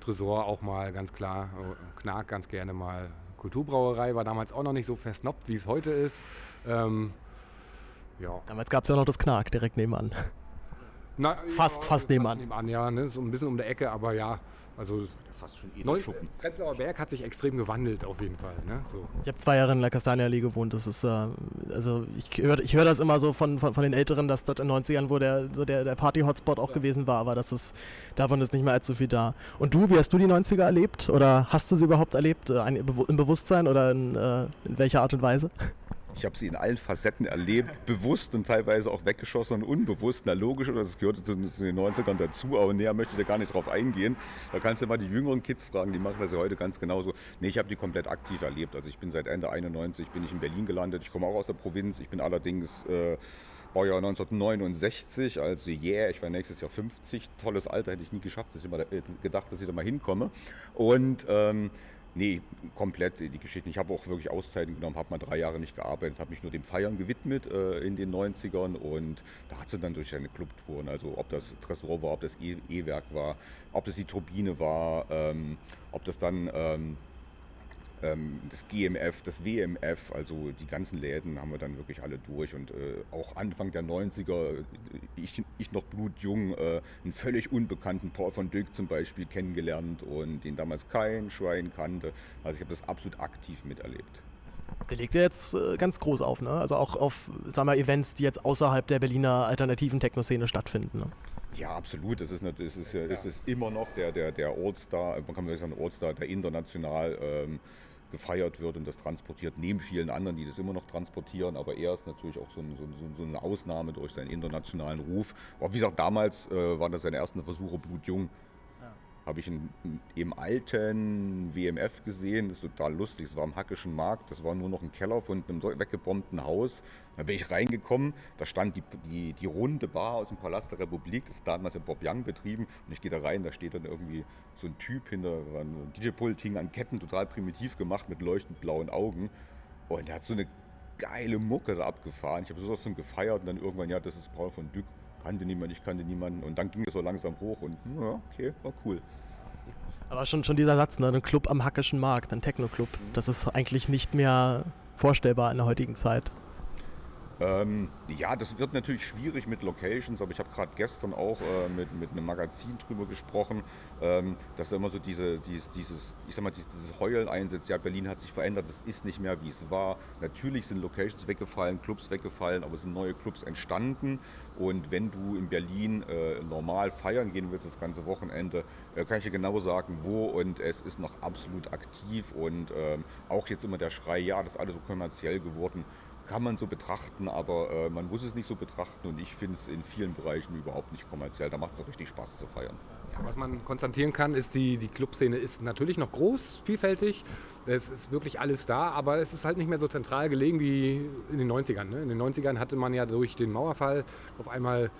Tresor auch mal ganz klar, äh, Knark ganz gerne mal. Kulturbrauerei war damals auch noch nicht so versnoppt, wie es heute ist. Ähm, ja. Damals gab es ja noch das Knark direkt nebenan. Na, fast, ja, fast nebenan. Fast nebenan, ja, ne? so ein bisschen um der Ecke, aber ja, also fast schon Edelschuppen. Prenzlauer Berg hat sich extrem gewandelt auf jeden Fall. Ne? So. Ich habe zwei Jahre in der Kastanienallee gewohnt. Das ist, äh, also ich höre ich hör das immer so von, von, von, den Älteren, dass das in den 90ern, wo der, so der, der Party-Hotspot auch ja. gewesen war, aber das ist, davon ist nicht mehr allzu viel da. Und du, wie hast du die 90er erlebt? Oder hast du sie überhaupt erlebt? Äh, Im Bewusstsein oder in, äh, in welcher Art und Weise? Ich habe sie in allen Facetten erlebt, bewusst und teilweise auch weggeschossen und unbewusst. Na logisch, das gehörte zu, zu, den 90ern dazu, aber näher möchte ich da gar nicht drauf eingehen. Da kannst du mal die jüngeren Kids fragen, die machen das ja heute ganz genauso. Nee, ich habe die komplett aktiv erlebt. Also ich bin seit Ende 91 bin ich in Berlin gelandet. Ich komme auch aus der Provinz. Ich bin allerdings äh, Baujahr 1969, also yeah, ich war nächstes Jahr 50. Tolles Alter, hätte ich nie geschafft. Ich immer gedacht, dass ich da mal hinkomme. Und ähm, Nee, komplett die Geschichte. Ich habe auch wirklich Auszeiten genommen, habe mal drei Jahre nicht gearbeitet, habe mich nur dem Feiern gewidmet äh, in den 90ern und da hat sie dann durch seine Clubtouren, also ob das Tresor war, ob das e-, E-Werk war, ob das die Turbine war, ähm, ob das dann ähm, das GMF, das WMF, also die ganzen Läden haben wir dann wirklich alle durch und äh, auch Anfang der 90er, ich, ich noch blutjung, äh, einen völlig unbekannten Paul von Dyck zum Beispiel kennengelernt und den damals kein Schwein kannte. Also ich habe das absolut aktiv miterlebt. Der legt ja jetzt äh, ganz groß auf, ne? Also auch auf, sagen wir, Events, die jetzt außerhalb der Berliner alternativen Techno-Szene stattfinden. Ne? Ja, absolut. Es ist, es ist, es ist immer noch der, der, der All-Star, man kann sagen, All-Star, der international ähm, gefeiert wird und das transportiert, neben vielen anderen, die das immer noch transportieren. Aber er ist natürlich auch so, ein, so, so eine Ausnahme durch seinen internationalen Ruf. Aber wie gesagt, damals äh, waren das seine ersten Versuche blutjung habe ich in, im alten WMF gesehen. Das ist total lustig. Es war am Hackischen Markt. Das war nur noch ein Keller von einem weggebombten Haus. Da bin ich reingekommen. Da stand die, die, die runde Bar aus dem Palast der Republik. Das ist damals in Bob Young betrieben. Und ich gehe da rein. Da steht dann irgendwie so ein Typ hinter. Ein DJ-Pult hing an Ketten, total primitiv gemacht mit leuchtend blauen Augen. Und der hat so eine geile Mucke da abgefahren. Ich habe sowas so gefeiert und dann irgendwann, ja, das ist Paul von Dück kannte niemand, ich kannte niemanden. Und dann ging es so langsam hoch und ja, okay, war cool. Aber schon, schon dieser Satz, ne? ein Club am Hackischen Markt, ein Techno-Club, das ist eigentlich nicht mehr vorstellbar in der heutigen Zeit. Ähm, ja, das wird natürlich schwierig mit Locations, aber ich habe gerade gestern auch äh, mit, mit einem Magazin drüber gesprochen, ähm, dass da immer so diese, dieses, dieses, ich sag mal, dieses, Heulen einsetzt. Ja, Berlin hat sich verändert, es ist nicht mehr wie es war. Natürlich sind Locations weggefallen, Clubs weggefallen, aber es sind neue Clubs entstanden. Und wenn du in Berlin äh, normal feiern gehen willst, das ganze Wochenende, äh, kann ich dir genau sagen, wo. Und es ist noch absolut aktiv und ähm, auch jetzt immer der Schrei, ja, das ist alles so kommerziell geworden kann man so betrachten, aber äh, man muss es nicht so betrachten und ich finde es in vielen Bereichen überhaupt nicht kommerziell. Da macht es richtig Spaß zu feiern. Ja, was man konstatieren kann, ist, die, die Clubszene ist natürlich noch groß, vielfältig. Es ist wirklich alles da, aber es ist halt nicht mehr so zentral gelegen wie in den 90ern. Ne? In den 90ern hatte man ja durch den Mauerfall auf einmal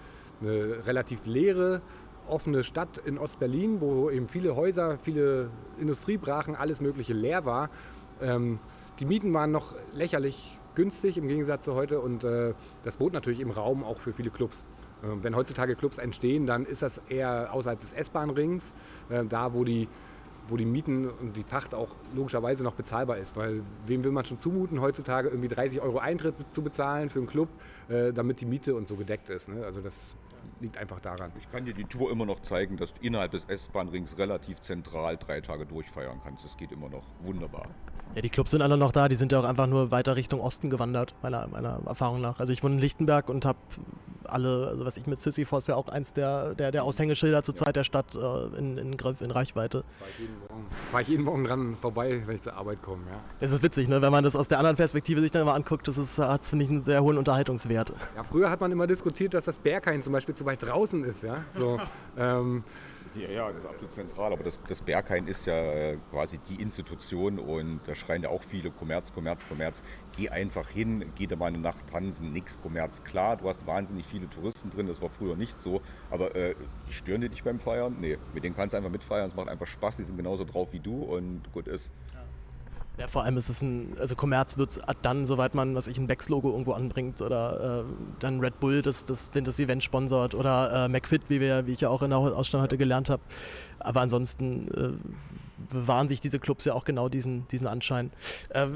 eine relativ leere, offene Stadt in Ostberlin, wo eben viele Häuser, viele Industriebrachen, alles Mögliche leer war. Ähm, die Mieten waren noch lächerlich günstig im Gegensatz zu heute und äh, das bot natürlich im Raum auch für viele Clubs. Äh, wenn heutzutage Clubs entstehen, dann ist das eher außerhalb des S-Bahn-Rings, äh, da wo die, wo die Mieten und die Pacht auch logischerweise noch bezahlbar ist. Weil wem will man schon zumuten, heutzutage irgendwie 30 Euro Eintritt zu bezahlen für einen Club, äh, damit die Miete und so gedeckt ist. Ne? Also das liegt einfach daran. Ich kann dir die Tour immer noch zeigen, dass du innerhalb des S-Bahn-Rings relativ zentral drei Tage durchfeiern kannst. Das geht immer noch wunderbar. Ja, die Clubs sind alle noch da, die sind ja auch einfach nur weiter Richtung Osten gewandert, meiner, meiner Erfahrung nach. Also ich wohne in Lichtenberg und habe alle, also was ich mit Sisyphos ja auch eins der, der, der Aushängeschilder zur Zeit der Stadt äh, in, in, in Reichweite. Fahre ich, jeden Morgen, fahr ich jeden Morgen dran vorbei, wenn ich zur Arbeit komme, ja. Es ist witzig, ne? wenn man das aus der anderen Perspektive sich dann mal anguckt, das hat, finde ich, einen sehr hohen Unterhaltungswert. Ja, früher hat man immer diskutiert, dass das Berghain zum Beispiel zu weit draußen ist, ja. So, ähm, ja, ja, das ist absolut zentral, aber das, das Berghain ist ja äh, quasi die Institution und da schreien ja auch viele Kommerz, Kommerz, Kommerz. Geh einfach hin, geh da mal eine Nacht tanzen, nix Kommerz. Klar, du hast wahnsinnig viele Touristen drin, das war früher nicht so, aber äh, die stören dir dich beim Feiern? Nee, mit denen kannst du einfach mitfeiern, es macht einfach Spaß, die sind genauso drauf wie du und gut ist. Ja, vor allem ist es ein, also Kommerz wird es dann, soweit man, was ich, ein Becks-Logo irgendwo anbringt oder äh, dann Red Bull, das, das, das Event sponsort oder äh, McFit, wie, wir, wie ich ja auch in der Ausstellung heute gelernt habe. Aber ansonsten äh, bewahren sich diese Clubs ja auch genau diesen, diesen Anschein. Äh,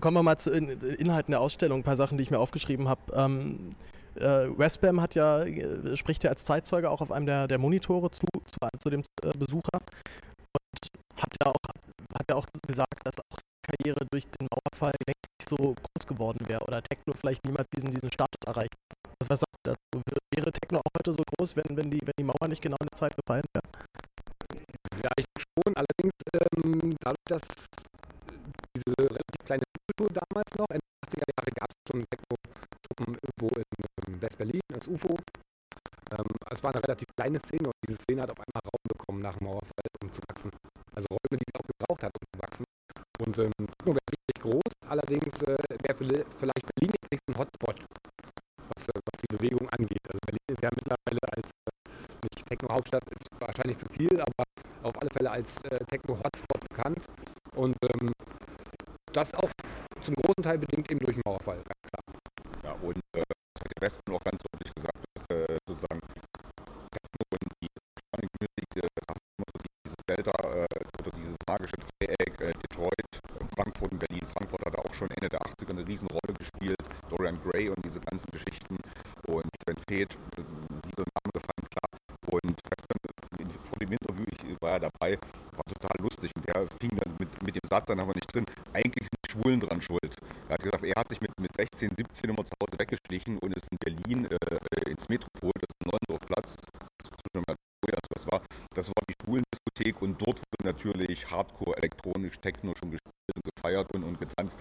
kommen wir mal zu in, Inhalten der Ausstellung, ein paar Sachen, die ich mir aufgeschrieben habe. Ähm, äh, Westbam hat ja, äh, spricht ja als Zeitzeuge auch auf einem der, der Monitore zu, zu, zu dem äh, Besucher und hat ja auch hat ja auch gesagt, dass auch Karriere durch den Mauerfall nicht so groß geworden wäre oder Techno vielleicht niemals diesen, diesen Status erreicht. Was, was sagt dazu? Wäre Techno auch heute so groß, wenn, wenn, die, wenn die Mauer nicht genau in der Zeit gefallen wäre? Ja, ich schon. Allerdings ähm, dadurch, dass diese relativ kleine Kultur damals noch, Ende der 80er Jahre gab es schon Techno-Truppen irgendwo in West-Berlin als UFO. Ähm, es war eine relativ kleine Szene und diese Szene hat auf einmal Raum bekommen nach dem Mauerfall, um zu wachsen. Also Räume, die sie auch gebraucht hat. Und ähm, wäre sicherlich groß, allerdings äh, wäre vielleicht Berlin jetzt ein Hotspot, was, äh, was, die Bewegung angeht. Also Berlin ist ja mittlerweile als äh, nicht Techno-Hauptstadt, ist wahrscheinlich zu viel, aber auf alle Fälle als äh, Techno-Hotspot bekannt. Und ähm, das auch zum großen Teil bedingt eben durch den Mauerfall, ganz klar. Ja, und äh, das hat der Westen auch ganz deutlich gesagt, dass äh, sozusagen Techno und die Electronic Music äh, dieses Delta äh, oder dieses magische Dreieck äh, Detroit, Frankfurt und Berlin. Frankfurt hat auch schon Ende der 80er eine Riesenrolle gespielt. Dorian Gray und diese ganzen Geschichten. Und Sven Feth, wie der Name gefallen, klar. Und vor dem Interview, ich war ja dabei, war total lustig. Und der fing dann mit, mit dem Satz dann aber nicht drin, eigentlich sind die Schwulen dran schuld. Er hat gesagt, er hat sich mit, mit 16, 17 immer zu Hause weggeschlichen und ist in Berlin äh, ins Metropol, das ist ein Neuendorfplatz, zwischen die Schulendiskothek und dort wurde natürlich Hardcore, elektronisch, Techno schon gespielt und gefeiert und, und getanzt.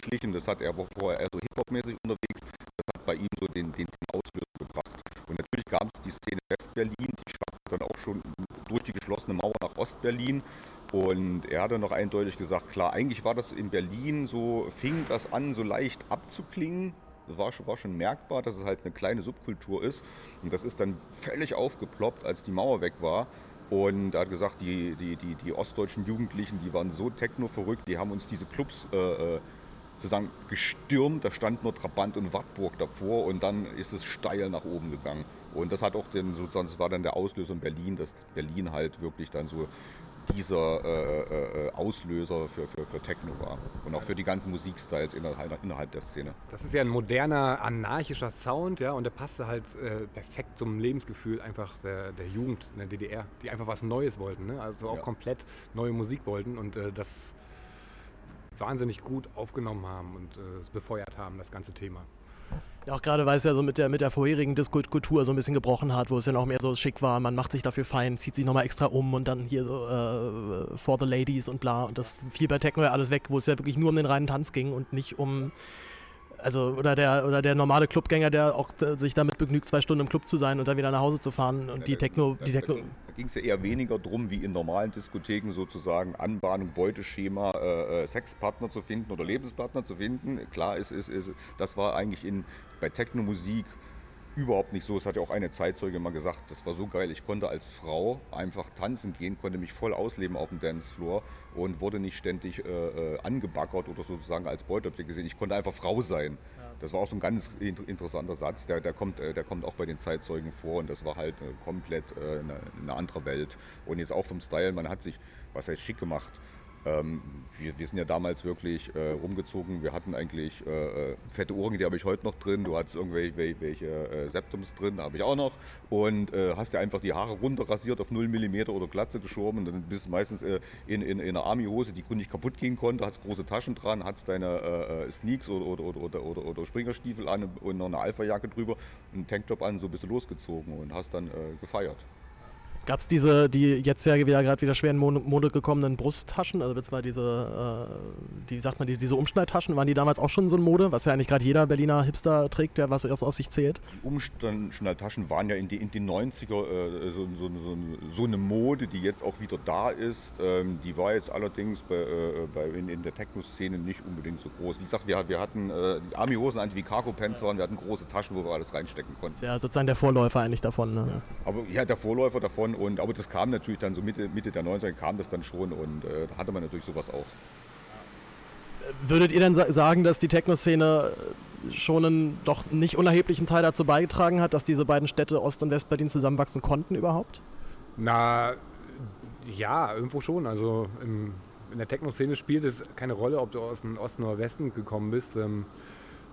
Hingeschlichen, das hat er vorher eher so Hip-Hop-mäßig unterwegs, das hat bei ihm so den, den, den Auslöser gebracht. Und natürlich gab es die Szene West-Berlin, die schwappte dann auch schon durch die geschlossene Mauer nach Ost-Berlin. Und er hat dann noch eindeutig gesagt, klar, eigentlich war das in Berlin so, fing das an, so leicht abzuklingen. Das war schon, war schon merkbar, dass es halt eine kleine Subkultur ist. Und das ist dann völlig aufgeploppt, als die Mauer weg war. Und er hat gesagt, die, die, die, die ostdeutschen Jugendlichen, die waren so techno-verrückt, die haben uns diese Clubs äh, äh, sozusagen gestürmt. Da stand nur Trabant und Wartburg davor und dann ist es steil nach oben gegangen. Und das hat auch den, sozusagen, das war dann der Auslöser in Berlin, dass Berlin halt wirklich dann so dieser äh, äh, äh, Auslöser für, für, für Techno war und auch für die ganzen Musikstyles innerhalb, innerhalb der Szene. Das ist ja ein moderner, anarchischer Sound, ja, und der passte halt äh, perfekt zum Lebensgefühl einfach der, der Jugend in der DDR, die einfach was Neues wollten, ne? also auch Ja. komplett neue Musik wollten und äh, das wahnsinnig gut aufgenommen haben und äh, befeuert haben, das ganze Thema. Ja, auch gerade weil es ja so mit der, mit der vorherigen Disco-Kultur so ein bisschen gebrochen hat, wo es ja noch mehr so schick war, man macht sich dafür fein, zieht sich nochmal extra um und dann hier so äh, for the ladies und bla. Und das fiel bei Techno ja alles weg, wo es ja wirklich nur um den reinen Tanz ging und nicht um. Also, oder der, oder der normale Clubgänger, der auch äh, sich damit begnügt, zwei Stunden im Club zu sein und dann wieder nach Hause zu fahren und die Techno, die Techno. Da ging es ja eher weniger darum, wie in normalen Diskotheken sozusagen Anbahnung, Beuteschema, äh, äh, Sexpartner zu finden oder Lebenspartner zu finden. Klar, ist, ist, ist, das war eigentlich in, bei Techno-Musik überhaupt nicht so. Es hat ja auch eine Zeitzeuge mal gesagt, das war so geil. Ich konnte als Frau einfach tanzen gehen, konnte mich voll ausleben auf dem Dancefloor und wurde nicht ständig äh, äh, angebaggert oder sozusagen als Beuteobjekt gesehen. Ich konnte einfach Frau sein. Das war auch so ein ganz in- interessanter Satz, der, der, kommt, äh, der kommt auch bei den Zeitzeugen vor und das war halt äh, komplett äh, eine, eine andere Welt. Und jetzt auch vom Style, man hat sich, was heißt schick gemacht. Ähm, wir, wir sind ja damals wirklich äh, rumgezogen. Wir hatten eigentlich äh, äh, fette Ohren, die habe ich heute noch drin. Du hattest irgendwelche welche, welche, äh, Septums drin, habe ich auch noch. Und äh, hast dir einfach die Haare runter rasiert auf 0 mm oder Glatze geschoben. Dann bist du meistens äh, in, in, in einer Army-Hose, die nicht kaputt gehen konnte, hast große Taschen dran, hast deine Sneaks oder, oder, oder, oder, oder, oder Springerstiefel an und noch eine Alpha-Jacke drüber einen Tanktop an, so bist du losgezogen und hast dann gefeiert. Gab es diese, die jetzt ja wieder gerade wieder schwer in Mode, gekommenen Brusttaschen, also zwar diese, äh, die sagt man, die, diese Umschneidtaschen, waren die damals auch schon so ein Mode, was ja eigentlich gerade jeder Berliner Hipster trägt, der was auf, auf sich zählt? Die Umschnalltaschen waren ja in, die, in den 90er äh, so, so, so, so eine Mode, die jetzt auch wieder da ist. Ähm, die war jetzt allerdings bei, äh, bei, in, in der Techno-Szene nicht unbedingt so groß. Wie gesagt, wir, wir hatten äh, Army-Hosen an, wie Cargo-Pants waren. Wir hatten große Taschen, wo wir alles reinstecken konnten. Ja, sozusagen der Vorläufer eigentlich davon. Ne? Aber ja, der Vorläufer davon. Und, aber das kam natürlich dann so Mitte, Mitte der 90er kam das dann schon und äh, da hatte man natürlich sowas auch. Würdet ihr denn sa sagen, dass die Techno-Szene schon einen doch nicht unerheblichen Teil dazu beigetragen hat, dass diese beiden Städte Ost- und West-Berlin zusammenwachsen konnten überhaupt? Na, ja, irgendwo schon. Also im, in der Techno-Szene spielt es keine Rolle, ob du aus dem Osten oder Westen gekommen bist, ähm,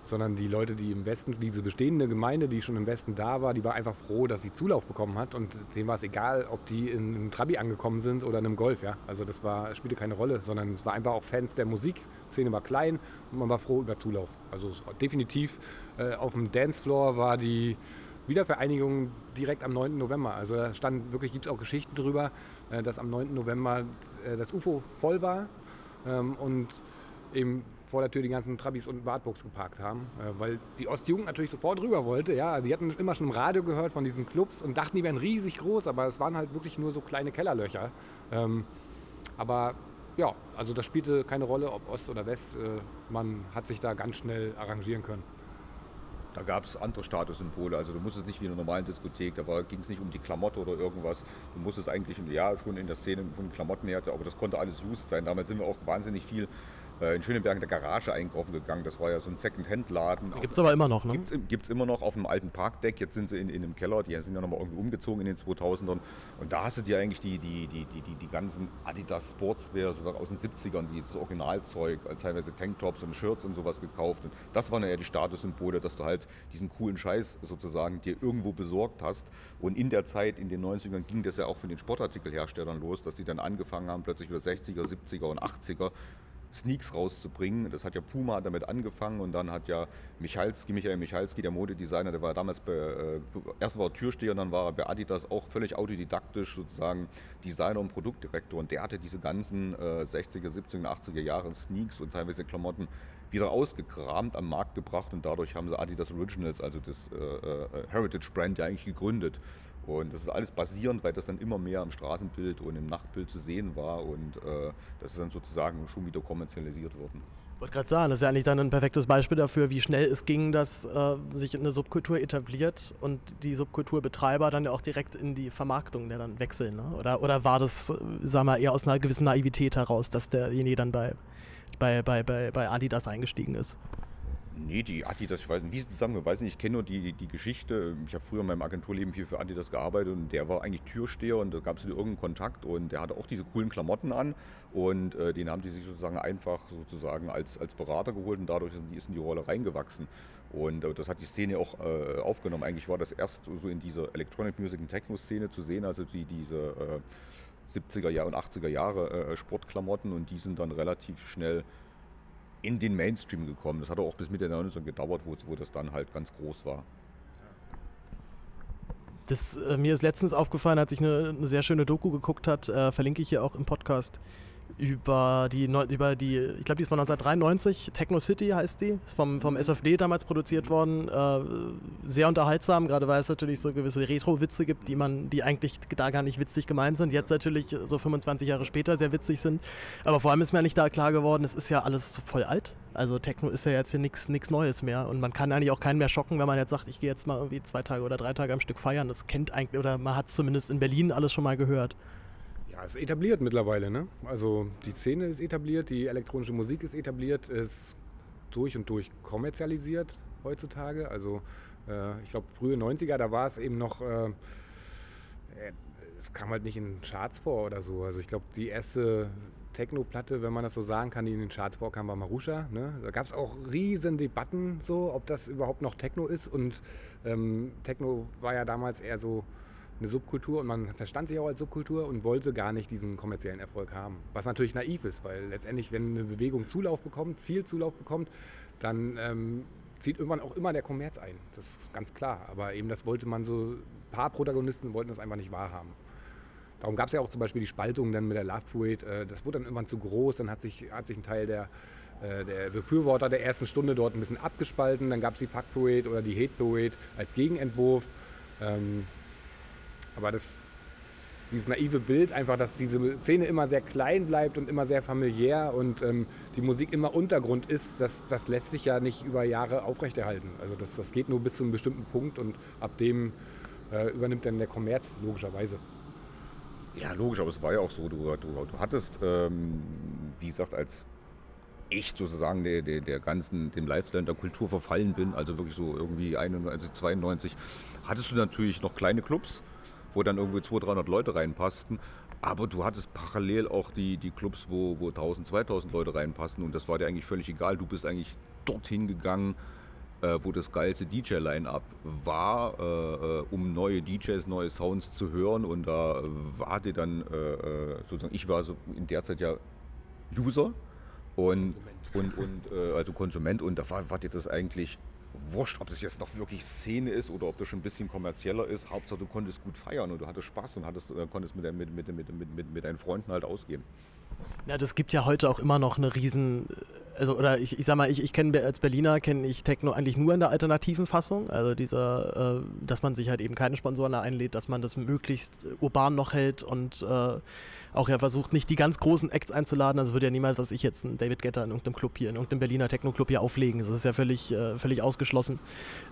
sondern die Leute, die im Westen, diese bestehende Gemeinde, die schon im Westen da war, die war einfach froh, dass sie Zulauf bekommen hat und denen war es egal, ob die in einem Trabi angekommen sind oder in einem Golf, ja. Also das war, spielte keine Rolle, sondern es war einfach auch Fans der Musik. Die Szene war klein und man war froh über Zulauf. Also definitiv äh, auf dem Dancefloor war die Wiedervereinigung direkt am 9. November. Also da stand wirklich, gibt es auch Geschichten drüber, äh, dass am 9. November äh, das UFO voll war ähm, und eben vor der Tür die ganzen Trabis und Wartburgs geparkt haben, äh, weil die Ostjugend natürlich sofort rüber wollte. Ja, die hatten immer schon im Radio gehört von diesen Clubs und dachten, die wären riesig groß, aber es waren halt wirklich nur so kleine Kellerlöcher. Ähm, aber ja, also das spielte keine Rolle, ob Ost oder West. Äh, man hat sich da ganz schnell arrangieren können. Da gab es andere Statussymbole. Also du musstest nicht wie in einer normalen Diskothek, da ging es nicht um die Klamotte oder irgendwas. Du musstest eigentlich, ja, schon in der Szene von Klamotten her, aber das konnte alles used sein. Damals sind wir auch wahnsinnig viel in Schöneberg in der Garage einkaufen gegangen. Das war ja so ein Second-Hand-Laden. Gibt es aber immer noch, ne? Gibt's, gibt's immer noch auf dem alten Parkdeck. Jetzt sind sie in, in einem Keller. Die sind ja nochmal irgendwie umgezogen in den 2000ern. Und da hast du dir eigentlich die, die, die, die, die, die ganzen Adidas Sportswear sozusagen aus den 70ern, dieses Originalzeug, als teilweise Tanktops und Shirts und sowas gekauft. Und das waren ja die Statussymbole, dass du halt diesen coolen Scheiß sozusagen dir irgendwo besorgt hast. Und in der Zeit, in den 90ern, ging das ja auch von den Sportartikelherstellern los, dass die dann angefangen haben, plötzlich wieder 60er, 70er und 80er Sneaks rauszubringen. Das hat ja Puma damit angefangen und dann hat ja Michalski, Michael Michalski, der Modedesigner, der war damals bei, äh, erst war er Türsteher und dann war er bei Adidas auch völlig autodidaktisch sozusagen Designer und Produktdirektor und der hatte diese ganzen äh, 60er, 70er, 80er Jahre Sneaks und teilweise Klamotten wieder ausgekramt, am Markt gebracht und dadurch haben sie Adidas Originals, also das äh, äh Heritage Brand ja eigentlich gegründet. Und das ist alles basierend, weil das dann immer mehr im Straßenbild und im Nachtbild zu sehen war und äh, das ist dann sozusagen schon wieder kommerzialisiert worden. Ich wollte gerade sagen, das ist ja eigentlich dann ein perfektes Beispiel dafür, wie schnell es ging, dass äh, sich eine Subkultur etabliert und die Subkulturbetreiber dann ja auch direkt in die Vermarktung der dann wechseln. Ne? Oder, oder war das, sagen wir, eher aus einer gewissen Naivität heraus, dass derjenige dann bei, bei, bei, bei, bei Adidas eingestiegen ist? Nee, die Adidas, ich weiß nicht, wie sie zusammen, ich weiß nicht, ich kenne nur die, die Geschichte. Ich habe früher in meinem Agenturleben viel für Adidas gearbeitet und der war eigentlich Türsteher und da gab es irgendeinen Kontakt und der hatte auch diese coolen Klamotten an und äh, den haben die sich sozusagen einfach sozusagen als, als Berater geholt und dadurch ist, ist in die Rolle reingewachsen. Und äh, das hat die Szene auch äh, aufgenommen. Eigentlich war das erst so in dieser Electronic Music und Techno-Szene zu sehen, also die, diese 70er Jahre und 80er Jahre äh, Sportklamotten und die sind dann relativ schnell in den Mainstream gekommen. Das hat auch bis Mitte der 90er gedauert, wo, wo das dann halt ganz groß war. Das, äh, mir ist letztens aufgefallen, als ich eine, eine sehr schöne Doku geguckt habe, äh, verlinke ich hier auch im Podcast, über die, über die ich glaube, die ist von 1993, Techno City heißt die, ist vom, vom SFD damals produziert worden. Äh, sehr unterhaltsam, gerade weil es natürlich so gewisse Retro-Witze gibt, die man, die eigentlich da gar nicht witzig gemeint sind, jetzt natürlich so 25 Jahre später sehr witzig sind. Aber vor allem ist mir nicht da klar geworden, es ist ja alles voll alt. Also Techno ist ja jetzt hier nichts Neues mehr. Und man kann eigentlich auch keinen mehr schocken, wenn man jetzt sagt, ich gehe jetzt mal irgendwie zwei Tage oder drei Tage am Stück feiern. Das kennt eigentlich, oder man hat es zumindest in Berlin alles schon mal gehört. Ja, ist etabliert mittlerweile. Ne? Also die Szene ist etabliert, die elektronische Musik ist etabliert, ist durch und durch kommerzialisiert heutzutage. Also äh, ich glaube, frühe 90er, da war es eben noch, äh, äh, es kam halt nicht in Charts vor oder so. Also ich glaube, die erste Techno-Platte, wenn man das so sagen kann, die in den Charts vorkam, war Marusha. Ne? Da gab es auch riesen Debatten, so, ob das überhaupt noch Techno ist. Und ähm, Techno war ja damals eher so eine Subkultur und man verstand sich auch als Subkultur und wollte gar nicht diesen kommerziellen Erfolg haben. Was natürlich naiv ist, weil letztendlich, wenn eine Bewegung Zulauf bekommt, viel Zulauf bekommt, dann ähm, zieht irgendwann auch immer der Kommerz ein. Das ist ganz klar. Aber eben das wollte man so, ein paar Protagonisten wollten das einfach nicht wahrhaben. Darum gab es ja auch zum Beispiel die Spaltung dann mit der Love Parade. Äh, das wurde dann irgendwann zu groß, dann hat sich, hat sich ein Teil der, äh, der Befürworter der ersten Stunde dort ein bisschen abgespalten. Dann gab es die Fuck Parade oder die Hate Parade als Gegenentwurf. Aber das, dieses naive Bild, einfach, dass diese Szene immer sehr klein bleibt und immer sehr familiär und ähm, die Musik immer Untergrund ist, das, das lässt sich ja nicht über Jahre aufrechterhalten. Also das, das geht nur bis zu einem bestimmten Punkt und ab dem äh, übernimmt dann der Kommerz logischerweise. Ja, logisch, aber es war ja auch so, du, du, du hattest, ähm, wie gesagt, als ich sozusagen der, der, der ganzen, dem Lifestyle der Kultur verfallen bin, also wirklich so irgendwie 91, 92, hattest du natürlich noch kleine Clubs, wo dann irgendwie 200, 300 Leute reinpassten. Aber du hattest parallel auch die, die Clubs, wo, wo 1000, 2000 Leute reinpassen und das war dir eigentlich völlig egal. Du bist eigentlich dorthin gegangen, äh, wo das geilste DJ-Line-Up war, äh, äh um neue DJs, neue Sounds zu hören. Und da war dir dann äh, äh, sozusagen, ich war so in der Zeit ja User und, und, und äh, also Konsument und da war, war dir das eigentlich wurscht, ob das jetzt noch wirklich Szene ist oder ob das schon ein bisschen kommerzieller ist. Hauptsache, du konntest gut feiern und du hattest Spaß und hattest, äh, konntest mit, mit, mit, mit, mit, mit deinen Freunden halt ausgehen. Ja, das gibt ja heute auch immer noch eine riesen, also oder ich, ich sag mal, ich, ich kenne als Berliner kenne ich Techno eigentlich nur in der alternativen Fassung, also dieser, äh, dass man sich halt eben keine Sponsoren einlädt, dass man das möglichst urban noch hält und äh, auch ja versucht, nicht die ganz großen Acts einzuladen. Also würde ja niemals, was ich jetzt, einen David Getter in irgendeinem Club hier, in irgendeinem Berliner Techno-Club hier auflegen. Das ist ja völlig, äh, völlig ausgeschlossen.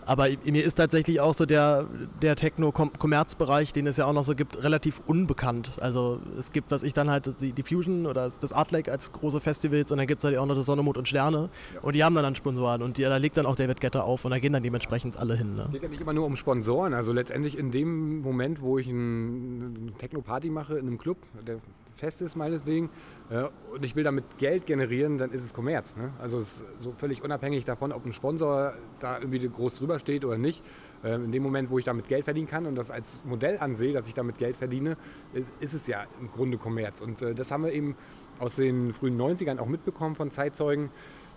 Aber mir ist tatsächlich auch so der, der Techno-Kommerzbereich, den es ja auch noch so gibt, relativ unbekannt. Also es gibt, was ich dann halt, die, die Fusion oder das Art Lake als große Festivals und dann gibt es halt auch noch das Sonne, Mond und Sterne. Ja. Und die haben dann, dann Sponsoren und die, da legt dann auch David Getter auf und da gehen dann dementsprechend alle hin. Ne? Es geht ja nicht immer nur um Sponsoren. Also letztendlich in dem Moment, wo ich eine Techno-Party mache in einem Club, der fest ist meinetwegen, äh, und ich will damit Geld generieren, dann ist es Kommerz. Ne? Also es ist so völlig unabhängig davon, ob ein Sponsor da irgendwie groß drüber steht oder nicht. Ähm, in dem Moment, wo ich damit Geld verdienen kann und das als Modell ansehe, dass ich damit Geld verdiene, ist, ist es ja im Grunde Kommerz. Und äh, das haben wir eben aus den frühen 90ern auch mitbekommen von Zeitzeugen,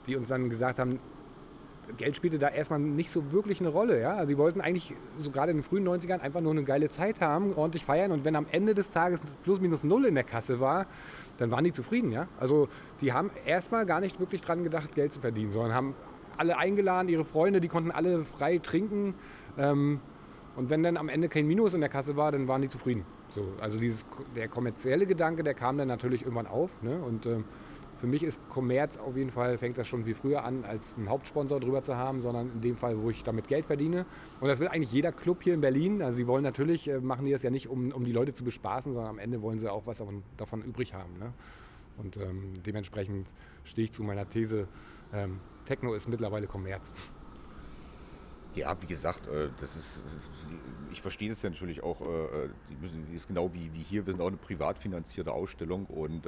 die uns dann gesagt haben, Geld spielte da erstmal nicht so wirklich eine Rolle. Ja? Also sie wollten eigentlich so gerade in den frühen 90ern einfach nur eine geile Zeit haben, ordentlich feiern und wenn am Ende des Tages plus minus null in der Kasse war, dann waren die zufrieden. Ja? Also die haben erstmal gar nicht wirklich dran gedacht, Geld zu verdienen, sondern haben alle eingeladen, ihre Freunde, die konnten alle frei trinken. Ähm, und wenn dann am Ende kein Minus in der Kasse war, dann waren die zufrieden. So, also dieses, der kommerzielle Gedanke, der kam dann natürlich irgendwann auf. Ne? Und ähm, für mich ist Kommerz auf jeden Fall, fängt das schon wie früher an, als einen Hauptsponsor drüber zu haben, sondern in dem Fall, wo ich damit Geld verdiene. Und das will eigentlich jeder Club hier in Berlin. Also sie wollen natürlich, äh, machen die das ja nicht, um, um die Leute zu bespaßen, sondern am Ende wollen sie auch was davon, davon übrig haben. Ne? Und ähm, dementsprechend stehe ich zu meiner These, ähm, Techno ist mittlerweile Kommerz. Ja, wie gesagt, äh, das ist, ich verstehe das ja natürlich auch, äh, die müssen, ist genau wie, wie hier, wir sind auch eine privat finanzierte Ausstellung und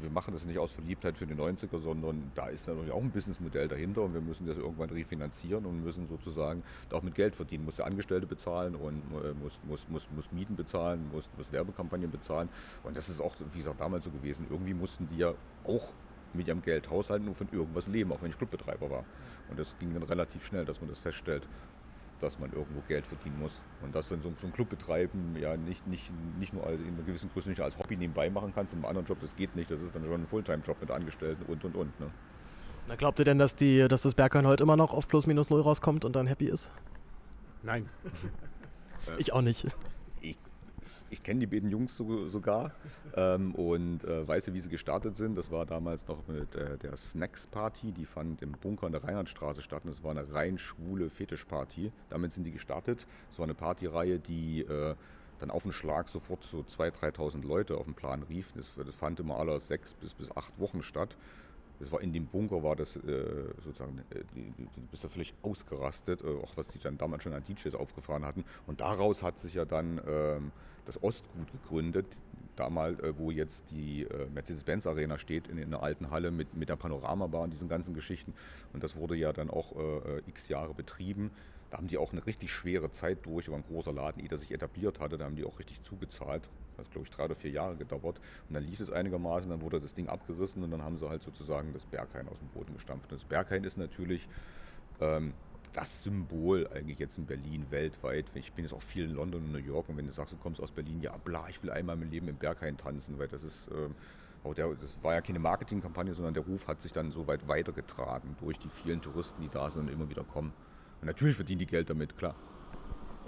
wir machen das nicht aus Verliebtheit für die 90er, sondern da ist natürlich auch ein Businessmodell dahinter und wir müssen das irgendwann refinanzieren und müssen sozusagen auch mit Geld verdienen. Muss der Angestellte bezahlen und muss, muss, muss, muss Mieten bezahlen, muss, muss Werbekampagnen bezahlen. Und das ist auch, wie gesagt, damals so gewesen. Irgendwie mussten die ja auch mit ihrem Geld haushalten und von irgendwas leben, auch wenn ich Clubbetreiber war. Und das ging dann relativ schnell, dass man das feststellt, dass man irgendwo Geld verdienen muss. Und das dann so, so ein Club betreiben, ja nicht, nicht, nicht nur in einer gewissen Größe nicht als Hobby nebenbei machen kannst, in einem anderen Job, das geht nicht, das ist dann schon ein Fulltime-Job mit Angestellten und und und. Ne? Na, glaubt ihr denn, dass, die, dass das Berghain heute immer noch auf plus minus null rauskommt und dann happy ist? Nein. ich auch nicht. Ich kenne die beiden Jungs so, sogar ähm, und äh, weiß, wie sie gestartet sind. Das war damals noch mit äh, der Snacks Party, die fand im Bunker in der Rheinlandstraße statt. Das war eine rein schwule Fetischparty. Damit sind die gestartet. Es war eine Partyreihe, die äh, dann auf den Schlag sofort so 2.000, 3.000 Leute auf den Plan rief. Das, das fand immer alle sechs bis, bis acht Wochen statt. Das war in dem Bunker, war das äh, sozusagen, äh, du bist da völlig ausgerastet, äh, auch was die dann damals schon an DJs aufgefahren hatten. Und daraus hat sich ja dann ähm, das Ostgut gegründet, damals, äh, wo jetzt die äh, Mercedes-Benz Arena steht, in, einer alten Halle mit, mit der Panoramabar und diesen ganzen Geschichten. Und das wurde ja dann auch äh, x Jahre betrieben. Da haben die auch eine richtig schwere Zeit durch, war ein großer Laden, der sich etabliert hatte, da haben die auch richtig zugezahlt. Das hat, glaube ich, drei oder vier Jahre gedauert. Und dann lief es einigermaßen, dann wurde das Ding abgerissen und dann haben sie halt sozusagen das Berghain aus dem Boden gestampft. Und das Berghain ist natürlich ähm, das Symbol eigentlich jetzt in Berlin weltweit. Ich bin jetzt auch viel in London und New York und wenn du sagst, du kommst aus Berlin, ja bla, ich will einmal im Leben im Berghain tanzen, weil das ist, äh, der, das war ja keine Marketingkampagne, sondern der Ruf hat sich dann so weit weitergetragen durch die vielen Touristen, die da sind und immer wieder kommen. Und natürlich verdienen die Geld damit, klar.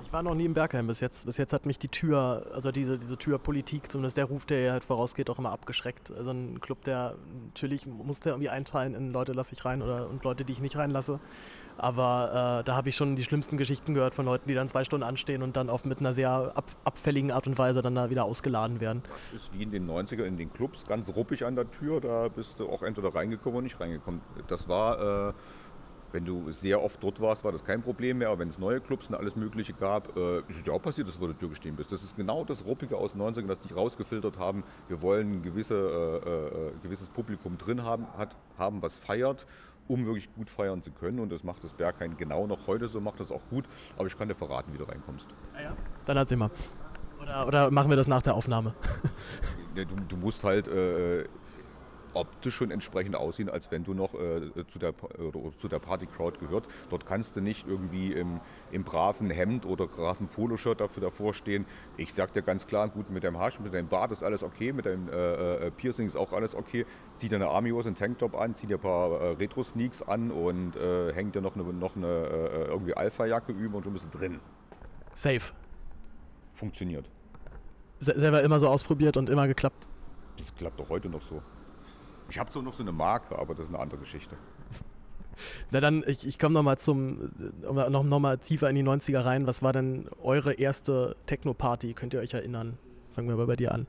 Ich war noch nie im Bergheim bis jetzt. Bis jetzt hat mich die Tür, also diese, diese Türpolitik, zumindest der Ruf, der hier halt vorausgeht, auch immer abgeschreckt. Also ein Club, der natürlich muss der irgendwie einteilen in Leute lasse ich rein oder und Leute, die ich nicht reinlasse. Aber äh, da habe ich schon die schlimmsten Geschichten gehört von Leuten, die dann zwei Stunden anstehen und dann auf mit einer sehr ab, abfälligen Art und Weise dann da wieder ausgeladen werden. Das ist wie in den 90er in den Clubs, ganz ruppig an der Tür, da bist du auch entweder reingekommen oder nicht reingekommen. Das war, äh, wenn du sehr oft dort warst, war das kein Problem mehr, aber wenn es neue Clubs und alles Mögliche gab, äh, ist dir auch passiert, dass du vor der Tür gestehen bist. Das ist genau das Ruppige aus den 90ern, dass die rausgefiltert haben, wir wollen ein gewisse, äh, äh, gewisses Publikum drin haben, hat, haben, was feiert um wirklich gut feiern zu können. Und das macht das Berghain genau noch heute so, macht das auch gut. Aber ich kann dir verraten, wie du reinkommst. Ah ja? Dann erzähl mal. Oder, oder machen wir das nach der Aufnahme? du, du musst halt äh, optisch schon entsprechend aussehen, als wenn du noch äh, zu, der, äh, zu der Party-Crowd gehört. Dort kannst du nicht irgendwie im, im braven Hemd oder braven Poloshirt dafür davor stehen. Ich sag dir ganz klar, gut, mit deinem Hasch, mit deinem Bart ist alles okay, mit deinem äh, äh Piercing ist auch alles okay. Zieh dir eine Army-Hose, einen Tanktop an, zieh dir ein paar äh, Retro-Sneaks an und äh, häng dir noch eine, noch eine irgendwie Alpha-Jacke über und schon bist du drin. Safe. Funktioniert. Se selber immer so ausprobiert und immer geklappt. Das klappt doch heute noch so. Ich habe so noch so eine Marke, aber das ist eine andere Geschichte. Na dann, ich, ich komme nochmal zum, noch, noch mal tiefer in die 90er rein. Was war denn eure erste Techno-Party? Könnt ihr euch erinnern? Fangen wir mal bei dir an.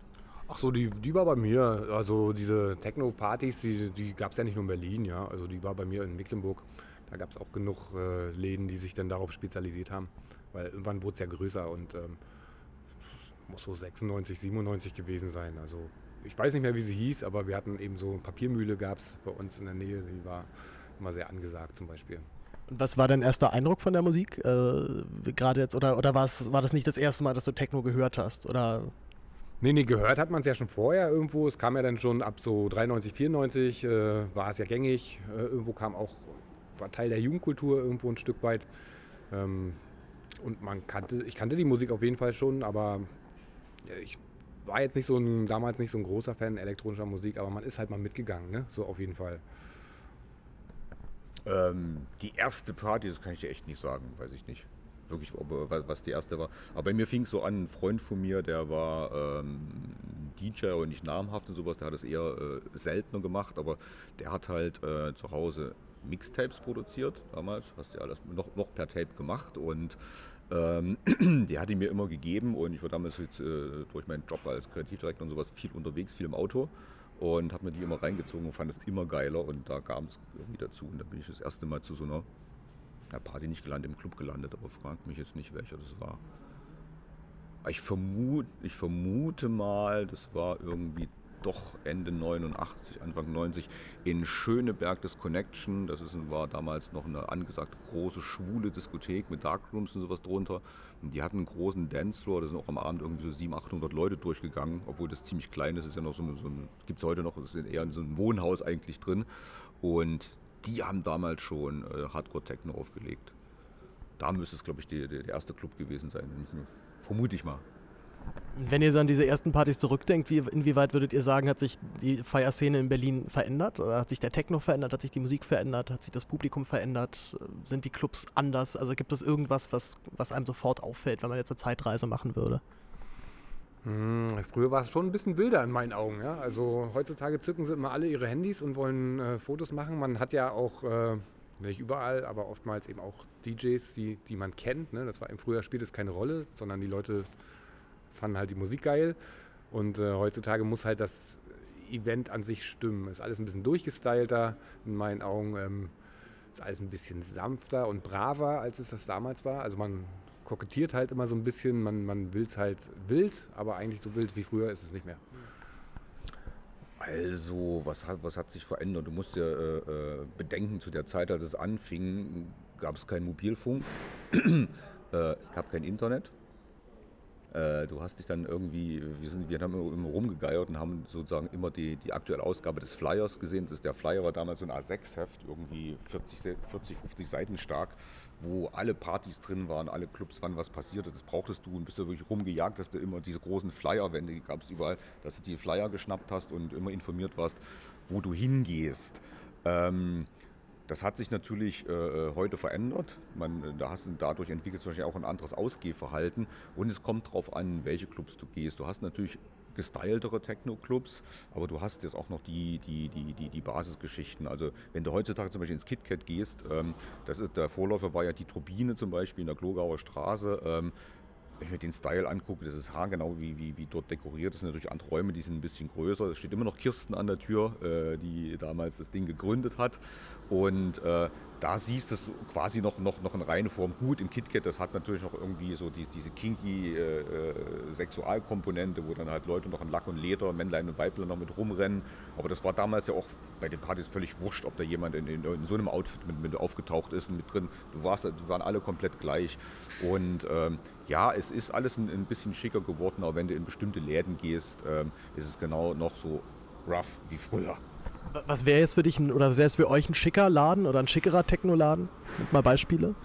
Ach so, die, die war bei mir. Also diese Techno-Partys, die, die gab es ja nicht nur in Berlin, ja. Also die war bei mir in Mecklenburg. Da gab es auch genug äh, Läden, die sich dann darauf spezialisiert haben. Weil irgendwann wurde es ja größer und ähm, muss so 96, 97 gewesen sein. Also ich weiß nicht mehr, wie sie hieß, aber wir hatten eben so Papiermühle gab es bei uns in der Nähe, die war immer sehr angesagt zum Beispiel. Was war dein erster Eindruck von der Musik? Äh, Gerade jetzt, oder, oder war das nicht das erste Mal, dass du Techno gehört hast? Oder? Nee, nee, gehört hat man es ja schon vorher irgendwo. Es kam ja dann schon ab so 93, 94, äh, war es ja gängig. Äh, irgendwo kam auch, war Teil der Jugendkultur irgendwo ein Stück weit. Ähm, und man kannte, ich kannte die Musik auf jeden Fall schon, aber ich war jetzt nicht so ein, damals nicht so ein großer Fan elektronischer Musik, aber man ist halt mal mitgegangen, ne? So auf jeden Fall. Ähm, die erste Party, das kann ich dir echt nicht sagen, weiß ich nicht. Wirklich, was die erste war. Aber bei mir fing es so an, ein Freund von mir, der war ähm, DJ und nicht namhaft und sowas, der hat es eher äh, seltener gemacht, aber der hat halt äh, zu Hause Mixtapes produziert damals, hast du ja alles noch, noch per Tape gemacht und ähm, die hat die mir immer gegeben und ich war damals jetzt, äh, durch meinen Job als Kreativdirektor und sowas viel unterwegs, viel im Auto und habe mir die immer reingezogen und fand es immer geiler und da kam es irgendwie dazu und da bin ich das erste Mal zu so einer ja, Party nicht gelandet, im Club gelandet, aber fragt mich jetzt nicht, welcher das war. Ich vermute, ich vermute mal, das war irgendwie doch Ende 89, Anfang 90 in Schöneberg das Connection. Das ist, war damals noch eine angesagte große schwule Diskothek mit Darkrooms und sowas drunter. Und die hatten einen großen Dancefloor, da sind auch am Abend irgendwie so 700, 800 Leute durchgegangen, obwohl das ziemlich klein ist. ist ja noch so, so gibt es heute noch, das ist eher so ein Wohnhaus eigentlich drin. Und die haben damals schon äh, Hardcore-Techno aufgelegt. Da müsste es, glaube ich, die, der erste Club gewesen sein. Vermute ich mal. Wenn ihr so an diese ersten Partys zurückdenkt, wie, inwieweit würdet ihr sagen, hat sich die Feierszene in Berlin verändert? Oder hat sich der Techno verändert? Hat sich die Musik verändert? Hat sich das Publikum verändert? Sind die Clubs anders? Also gibt es irgendwas, was, was einem sofort auffällt, wenn man jetzt eine Zeitreise machen würde? Hm, früher war es schon ein bisschen wilder in meinen Augen. Ja? Also heutzutage zücken sie immer alle ihre Handys und wollen äh, Fotos machen. Man hat ja auch, äh, nicht überall, aber oftmals eben auch DJs, die, die man kennt. Ne? Das war im Frühjahr spielt es keine Rolle, sondern die Leute fanden halt die Musik geil. Und äh, heutzutage muss halt das Event an sich stimmen. Ist alles ein bisschen durchgestylter in meinen Augen. Ähm, ist alles ein bisschen sanfter und braver, als es das damals war. Also man kokettiert halt immer so ein bisschen, man, man will es halt wild, aber eigentlich so wild wie früher ist es nicht mehr. Also, was hat, was hat sich verändert? Du musst ja äh, äh bedenken, zu der Zeit, als es anfing, gab es keinen Mobilfunk, äh, es gab kein Internet. Äh, du hast dich dann irgendwie, wir, sind, wir haben immer rumgegeiert und haben sozusagen immer die, die aktuelle Ausgabe des Flyers gesehen. Das, der Flyer war damals so ein A6-Heft, irgendwie 40, 40, 50 Seiten stark, wo alle Partys drin waren, alle Clubs, wann was passierte. Das brauchtest du und bist du wirklich rumgejagt, dass du immer diese großen Flyerwände gab es überall, dass du die Flyer geschnappt hast und immer informiert warst, wo du hingehst. Ähm, das hat sich natürlich äh, äh, heute verändert. Man, da hast, dadurch entwickelt sich auch ein anderes Ausgehverhalten und es kommt darauf an, welche Clubs du gehst. Du hast natürlich gestyltere Techno-Clubs, aber du hast jetzt auch noch die, die, die, die, die Basisgeschichten. Also wenn du heutzutage zum Beispiel ins KitKat gehst, ähm, das ist, der Vorläufer war ja die Turbine zum Beispiel in der Klogauer Straße. Ähm, wenn ich mir den Style angucke, das ist haargenau, wie, wie, wie dort dekoriert. Das sind natürlich andere Räume, die sind ein bisschen größer. Es steht immer noch Kirsten an der Tür, äh, die damals das Ding gegründet hat. Und äh, da siehst du quasi noch, noch, noch in reine Form gut. Im KitKat, das hat natürlich noch irgendwie so die, diese kinky äh, äh, Sexualkomponente, wo dann halt Leute noch in Lack und Leder, Männlein und Weiblein noch mit rumrennen. Aber das war damals ja auch bei den Partys völlig wurscht, ob da jemand in, in, in so einem Outfit mit, mit, aufgetaucht ist und mit drin. Du warst, die waren alle komplett gleich. Und ähm, ja, es ist alles ein, ein, bisschen schicker geworden, aber wenn du in bestimmte Läden gehst, ähm, ist es genau noch so rough wie früher. Was wäre jetzt für dich ein, oder wäre es für euch ein schicker Laden oder ein schickerer Technoladen? Mal Beispiele.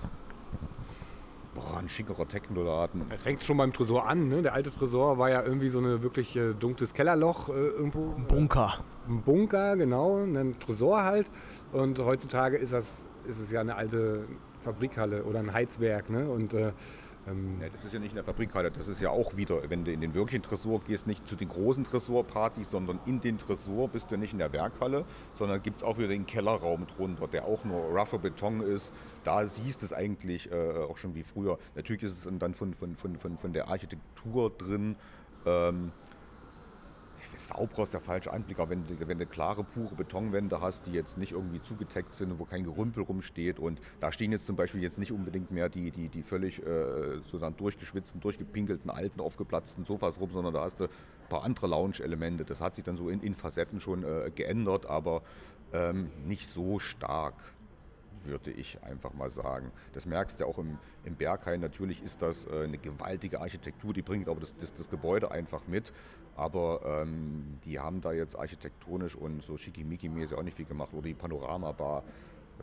Boah, ein schickerer Technoladen. Es fängt schon beim Tresor an. Ne? Der alte Tresor war ja irgendwie so ein wirklich äh, dunkles Kellerloch äh, irgendwo. Ein Bunker. Ein Bunker, genau. Ein Tresor halt. Und heutzutage ist, das, ist es ja eine alte Fabrikhalle oder ein Heizwerk. Ne? Und äh, ähm, ja, das ist ja nicht in der Fabrikhalle, das ist ja auch wieder, wenn du in den wirklichen Tresor gehst, nicht zu den großen Tresorpartys, sondern in den Tresor bist du nicht in der Werkhalle, sondern gibt es auch wieder den Kellerraum drunter, der auch nur rougher Beton ist. Da siehst du es eigentlich äh, auch schon wie früher. Natürlich ist es dann von, von, von, von, von der Architektur drin. Ähm, sauber ist der falsche Anblick, aber wenn, wenn du klare, pure Betonwände hast, die jetzt nicht irgendwie zugeteckt sind, wo kein Gerümpel rumsteht und da stehen jetzt zum Beispiel jetzt nicht unbedingt mehr die, die, die völlig äh, sozusagen durchgeschwitzten, durchgepinkelten, alten, aufgeplatzten Sofas rum, sondern da hast du ein paar andere Lounge-Elemente. Das hat sich dann so in, in Facetten schon äh, geändert, aber ähm, nicht so stark. würde ich einfach mal sagen. Das merkst du auch im, im Berghain. Natürlich ist das äh, eine gewaltige Architektur, die bringt aber das, das, das Gebäude einfach mit. Aber ähm, die haben da jetzt architektonisch und so schickimicki-mäßig auch nicht viel gemacht. Oder die Panorama-Bar.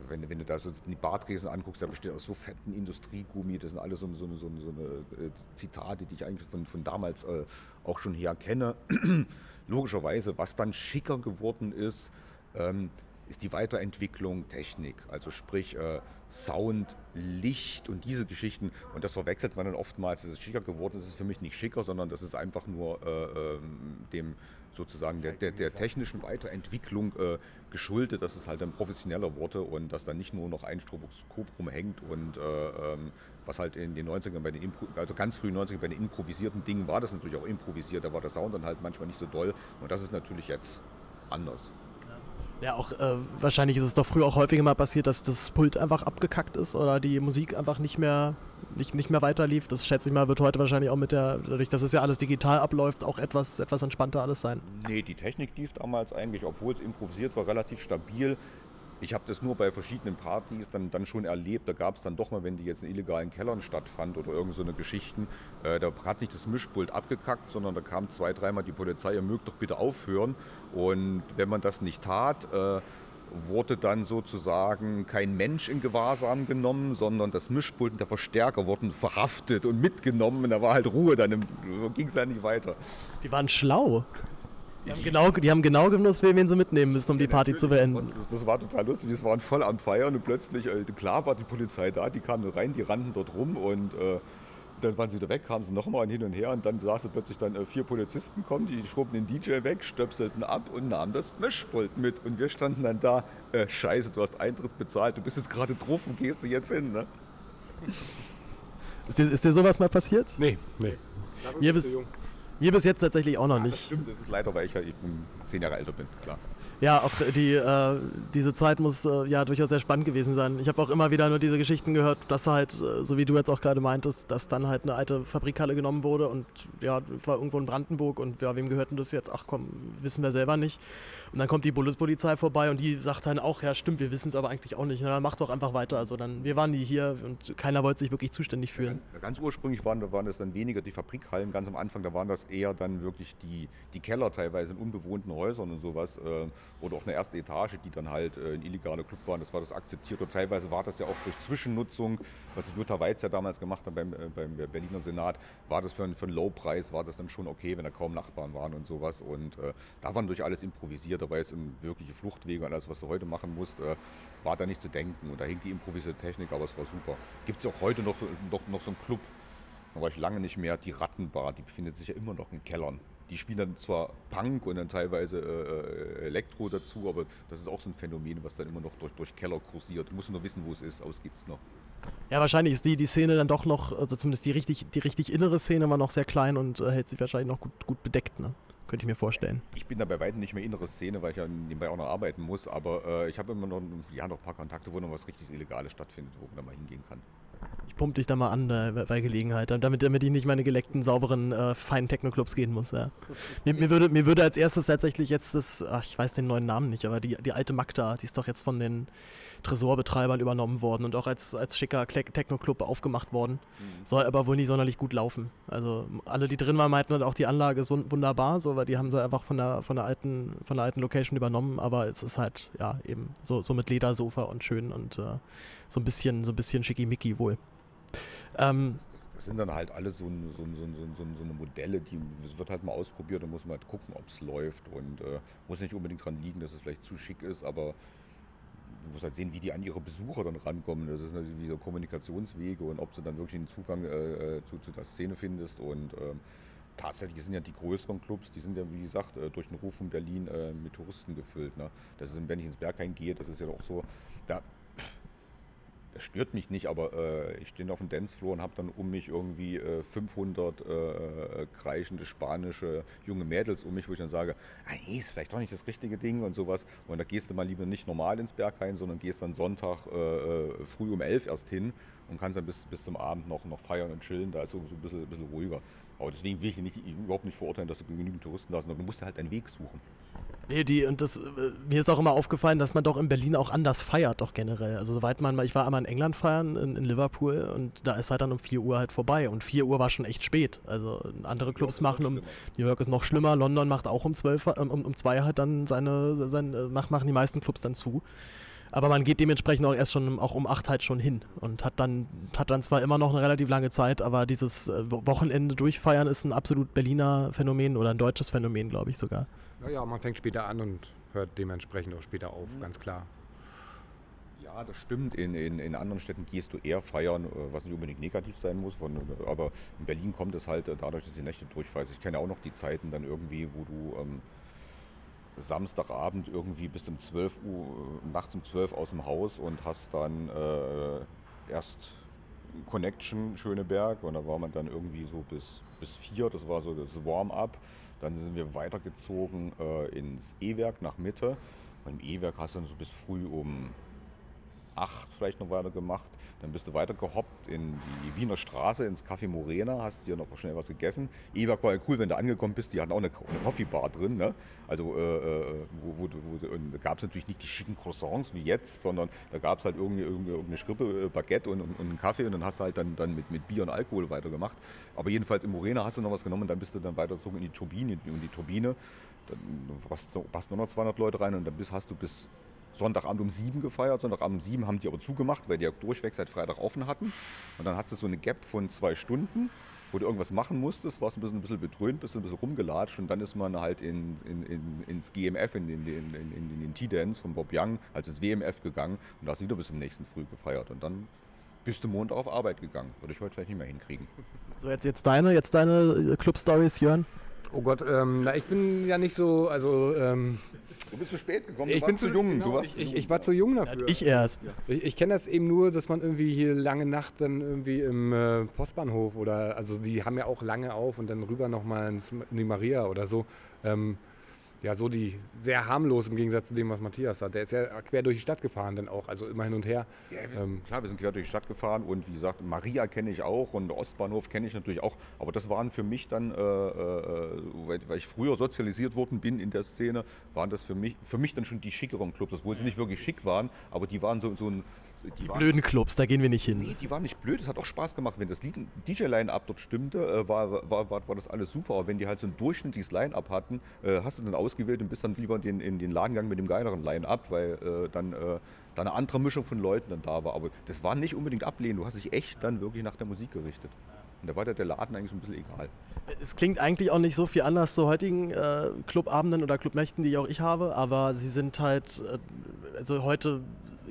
Wenn, wenn, du da so die Bartresen anguckst, da besteht aus so fetten Industriegummi, das sind alles so, so, so, so eine äh, Zitate, die ich eigentlich von, von damals äh, auch schon her kenne. Logischerweise, was dann schicker geworden ist, ähm, ist die Weiterentwicklung Technik, also sprich äh, Sound, Licht und diese Geschichten. Und das verwechselt man dann oftmals. Es ist schicker geworden, es ist für mich nicht schicker, sondern das ist einfach nur äh, ähm, dem sozusagen der, der, der technischen Weiterentwicklung äh, geschuldet, dass es halt dann professioneller wurde und dass da nicht nur noch ein Stroboskop rumhängt und äh, ähm, was halt in den 90ern bei den Impro also ganz frühen 90ern bei den improvisierten Dingen war das natürlich auch improvisiert, da war der Sound dann halt manchmal nicht so doll und das ist natürlich jetzt anders. Ja, auch äh, wahrscheinlich ist es doch früher auch häufiger mal passiert, dass das Pult einfach abgekackt ist oder die Musik einfach nicht mehr, nicht, nicht mehr weiterlief. Das schätze ich mal, wird heute wahrscheinlich auch mit der, dadurch, dass es ja alles digital abläuft, auch etwas, etwas entspannter alles sein. Nee, die Technik lief damals eigentlich, obwohl es improvisiert war, relativ stabil. Ich habe das nur bei verschiedenen Partys dann, dann schon erlebt. Da gab es dann doch mal, wenn die jetzt in illegalen Kellern stattfand oder irgend so eine Geschichten, äh, da hat nicht das Mischpult abgekackt, sondern da kam zwei, dreimal die Polizei, ihr mögt doch bitte aufhören. Und wenn man das nicht tat, äh, wurde dann sozusagen kein Mensch in Gewahrsam genommen, sondern das Mischpult und der Verstärker wurden verhaftet und mitgenommen. Und da war halt Ruhe, dann ging es ja nicht weiter. Die waren schlau. Die haben genau, die haben genau gewusst, wen sie mitnehmen müssen, um die Party zu beenden. Das, das, war total lustig. Wir waren voll am Feiern und plötzlich, äh, klar war die Polizei da, die kamen rein, die rannten dort rum und äh, dann waren sie wieder weg, kamen sie nochmal hin und her und dann saßen plötzlich dann äh, vier Polizisten kommen, die schoben den DJ weg, stöpselten ab und nahmen das Mischpult mit. Und wir standen dann da, äh, scheiße, du hast Eintritt bezahlt, du bist jetzt gerade drauf und gehst du jetzt hin, ne? Ist dir, ist dir sowas mal passiert? Nee, nee. Mir bis, mir bis jetzt tatsächlich auch noch ja, nicht. Das stimmt, das ist leider, weil ich ja eben zehn Jahre älter bin, klar. Ja, auch die, äh, diese Zeit muss äh, ja durchaus sehr spannend gewesen sein. Ich habe auch immer wieder nur diese Geschichten gehört, dass halt, äh, so wie du jetzt auch gerade meintest, dass dann halt eine alte Fabrikhalle genommen wurde und ja, war irgendwo in Brandenburg und ja, wem gehört denn das jetzt? Ach komm, wissen wir selber nicht. Und dann kommt die Bundespolizei vorbei und die sagt dann auch, ja stimmt, wir wissen es aber eigentlich auch nicht. Na, dann mach doch einfach weiter. Also dann, wir waren nie hier und keiner wollte sich wirklich zuständig fühlen. Ja, ganz ursprünglich waren, waren das dann weniger die Fabrikhallen, ganz am Anfang, da waren das eher dann wirklich die, die Keller teilweise in unbewohnten Häusern und sowas. Äh, oder auch eine erste Etage, die dann halt äh, ein illegaler Club waren. Das war das akzeptiert. Und teilweise war das ja auch durch Zwischennutzung, was Jutta Weiz ja damals gemacht hat beim, äh, beim Berliner Senat, war das für, einen, für einen Low-Preis, war das dann schon okay, wenn da kaum Nachbarn waren und sowas. Und äh, da waren durch alles improvisiert, war es wirkliche Fluchtwege und alles, was du heute machen musst, äh, war da nicht zu denken. Und da hing die improvisierte Technik, aber es war super. Gibt es auch heute noch, noch, noch so einen Club, da war ich lange nicht mehr, die Rattenbar, die befindet sich ja immer noch in Kellern. Die spielen dann zwar Punk und dann teilweise äh, Elektro dazu, aber das ist auch so ein Phänomen, was dann immer noch durch, durch Keller kursiert. Du musst nur wissen, wo es ist, aus gibt es noch. Ja, wahrscheinlich ist die, die Szene dann doch noch, also zumindest die richtig, die richtig innere Szene immer noch sehr klein und äh, hält sich wahrscheinlich noch gut, gut bedeckt, ne? Könnte ich mir vorstellen. Ich bin da bei weitem nicht mehr innere Szene, weil ich ja nebenbei auch noch arbeiten muss, aber äh, ich habe immer noch, ja, noch ein paar Kontakte, wo noch was richtig Illegales stattfindet, wo man da mal hingehen kann. Ich pump dich da mal an äh, bei Gelegenheit, damit, damit ich nicht meine geleckten, sauberen, äh, feinen Techno-Clubs gehen muss. Ja. Mir, mir, würde, mir würde als erstes tatsächlich jetzt das, ach, ich weiß den neuen Namen nicht, aber die, die alte Magda, die ist doch jetzt von den Tresorbetreibern übernommen worden und auch als, als schicker Techno-Club aufgemacht worden. Mhm. Soll aber wohl nicht sonderlich gut laufen. Also alle, die drin waren, meinten auch die Anlage ist wunderbar, so, weil die haben sie einfach von der, von der, alten, von der alten Location übernommen, aber es ist halt, ja, eben so, so mit Ledersofa und schön und äh, so ein bisschen, so ein bisschen schickimicki wohl. Ähm, das, sind dann halt alles so, so, so, so, eine Modelle, die es wird halt mal ausprobiert und muss man halt gucken, ob es läuft und äh, muss nicht unbedingt daran liegen, dass es vielleicht zu schick ist, aber du musst halt sehen, wie die an ihre Besucher dann rankommen. Das ist natürlich wie so Kommunikationswege und ob du dann wirklich einen Zugang äh, zu, zu der Szene findest und ähm, tatsächlich sind ja die größeren Clubs, die sind ja wie gesagt äh, durch den Ruf von Berlin äh, mit Touristen gefüllt. Ne? Das ist, wenn ich ins Berghain gehe, das ist ja auch so, da das stört mich nicht, aber äh, ich stehe auf dem Dancefloor und habe dann um mich irgendwie äh, 500 äh, kreischende spanische junge Mädels um mich, wo ich dann sage, ah, nee, ist vielleicht doch nicht das richtige Ding und sowas. Und da gehst du mal lieber nicht normal ins Berghain, sondern gehst dann Sonntag äh, äh, früh um elf erst hin und kannst dann bis, bis zum Abend noch, noch feiern und chillen. Da ist so, so ein bisschen, bisschen ruhiger. Aber deswegen will ich nicht, überhaupt nicht verurteilen, dass du genügend Touristen da sind, aber du musst halt einen Weg suchen. Nee, die, und das, äh, mir ist auch immer aufgefallen, dass man doch in Berlin auch anders feiert, doch generell. Also soweit man mal, ich war einmal in England feiern, in, in Liverpool, und da ist halt dann um 4 Uhr halt vorbei. Und 4 Uhr war schon echt spät. Also andere Clubs machen um, New York ist noch schlimmer, London macht auch um 12, um, um 2 halt dann seine, seine, machen die meisten Clubs dann zu. Aber man geht dementsprechend auch erst schon auch um 8 halt schon hin und hat dann, hat dann zwar immer noch eine relativ lange Zeit, aber dieses äh, Wochenende durchfeiern ist ein absolut Berliner Phänomen oder ein deutsches Phänomen, glaube ich sogar. Naja, man fängt später an und hört dementsprechend auch später auf, mhm. ganz klar. Ja, das stimmt. In, in, in anderen Städten gehst du eher feiern, äh, was nicht unbedingt negativ sein muss. Von, aber in Berlin kommt es halt dadurch, dass die Nächte durchfeierst. Ich kenne auch noch die Zeiten dann irgendwie, wo du ähm, Samstagabend irgendwie bis um 12 Uhr, nachts um 12 aus dem Haus und hast dann äh, erst Connection Schöneberg und da war man dann irgendwie so bis, bis 4, das war so das Warm-up. Dann sind wir weitergezogen äh, ins E-Werk nach Mitte. Und im E-Werk hast du dann so bis früh um 8 vielleicht noch weiter gemacht. Dann bist du weiter gehoppt in die Wiener Straße, ins Café Morena, hast dir noch schnell was gegessen. Ewag war ja cool, wenn du angekommen bist, die hatten auch eine, eine Coffee-Bar drin. Ne? Also äh, äh wo, wo, wo, da gab es natürlich nicht die schicken Croissants wie jetzt, sondern da gab es halt irgendwie irgendeine Schrippe, äh, Baguette und, und, und, einen Kaffee und dann hast du halt dann, dann mit, mit Bier und Alkohol weitergemacht. Aber jedenfalls im Morena hast du noch was genommen und dann bist du dann weitergezogen in die Turbine. Und die Turbine, dann passt nur noch 200 Leute rein und dann bist, hast du bis Sonntagabend um sieben gefeiert. Sonntagabend um sieben haben die aber zugemacht, weil die ja durchweg seit Freitag offen hatten. Und dann hat es so eine Gap von zwei Stunden, wo du irgendwas machen musstest, warst ein bisschen, ein bisschen bedröhnt, bist ein bisschen rumgelatscht und dann ist man halt in, in, in, ins GMF, in den, in, in, in den T-Dance von Bob Young, also ins WMF gegangen und da hast du wieder bis zum nächsten Früh gefeiert. Und dann bist du Montag auf Arbeit gegangen. Würde ich heute vielleicht nicht mehr hinkriegen. So, jetzt, jetzt deine, jetzt deine Club-Stories, Jörn. Oh Gott, ähm, na, ich bin ja nicht so, also ähm, Du bist zu spät gekommen, ich bin zu jung. Genau, du warst ich, ich, war zu jung dafür. Ich erst. Ich, ich kenne das eben nur, dass man irgendwie hier lange Nacht dann irgendwie im äh, Postbahnhof oder, also die haben ja auch lange auf und dann rüber nochmal in die Maria oder so. Ähm, ja, so die sehr harmlos im Gegensatz zu dem, was Matthias hat. Der ist ja quer durch die Stadt gefahren dann auch, also immer hin und her. Ja, wir ähm, klar, wir sind quer durch die Stadt gefahren und wie gesagt, Maria kenne ich auch und Ostbahnhof kenne ich natürlich auch. Aber das waren für mich dann, äh, äh, weil ich früher sozialisiert worden bin in der Szene, waren das für mich, für mich dann schon die schickeren Clubs, obwohl sie nicht wirklich schick waren, aber die waren so, so ein die, die blöden Clubs, da gehen wir nicht hin. Nee, die waren nicht blöd, es hat auch Spaß gemacht. Wenn das DJ-Line-Up dort stimmte, äh, war, war, war, war, das alles super. Aber wenn die halt so ein durchschnittliches Line-Up hatten, äh, hast du dann ausgewählt und bist dann lieber in den, in den Laden gegangen mit dem geileren Line-Up, weil äh, dann äh, da eine andere Mischung von Leuten dann da war. Aber das war nicht unbedingt ablehnen, du hast dich echt dann wirklich nach der Musik gerichtet. Und da war der Laden eigentlich so ein bisschen egal. Es klingt eigentlich auch nicht so viel anders zu heutigen äh, Clubabenden oder Clubnächten, die auch ich habe, aber sie sind halt, äh, also heute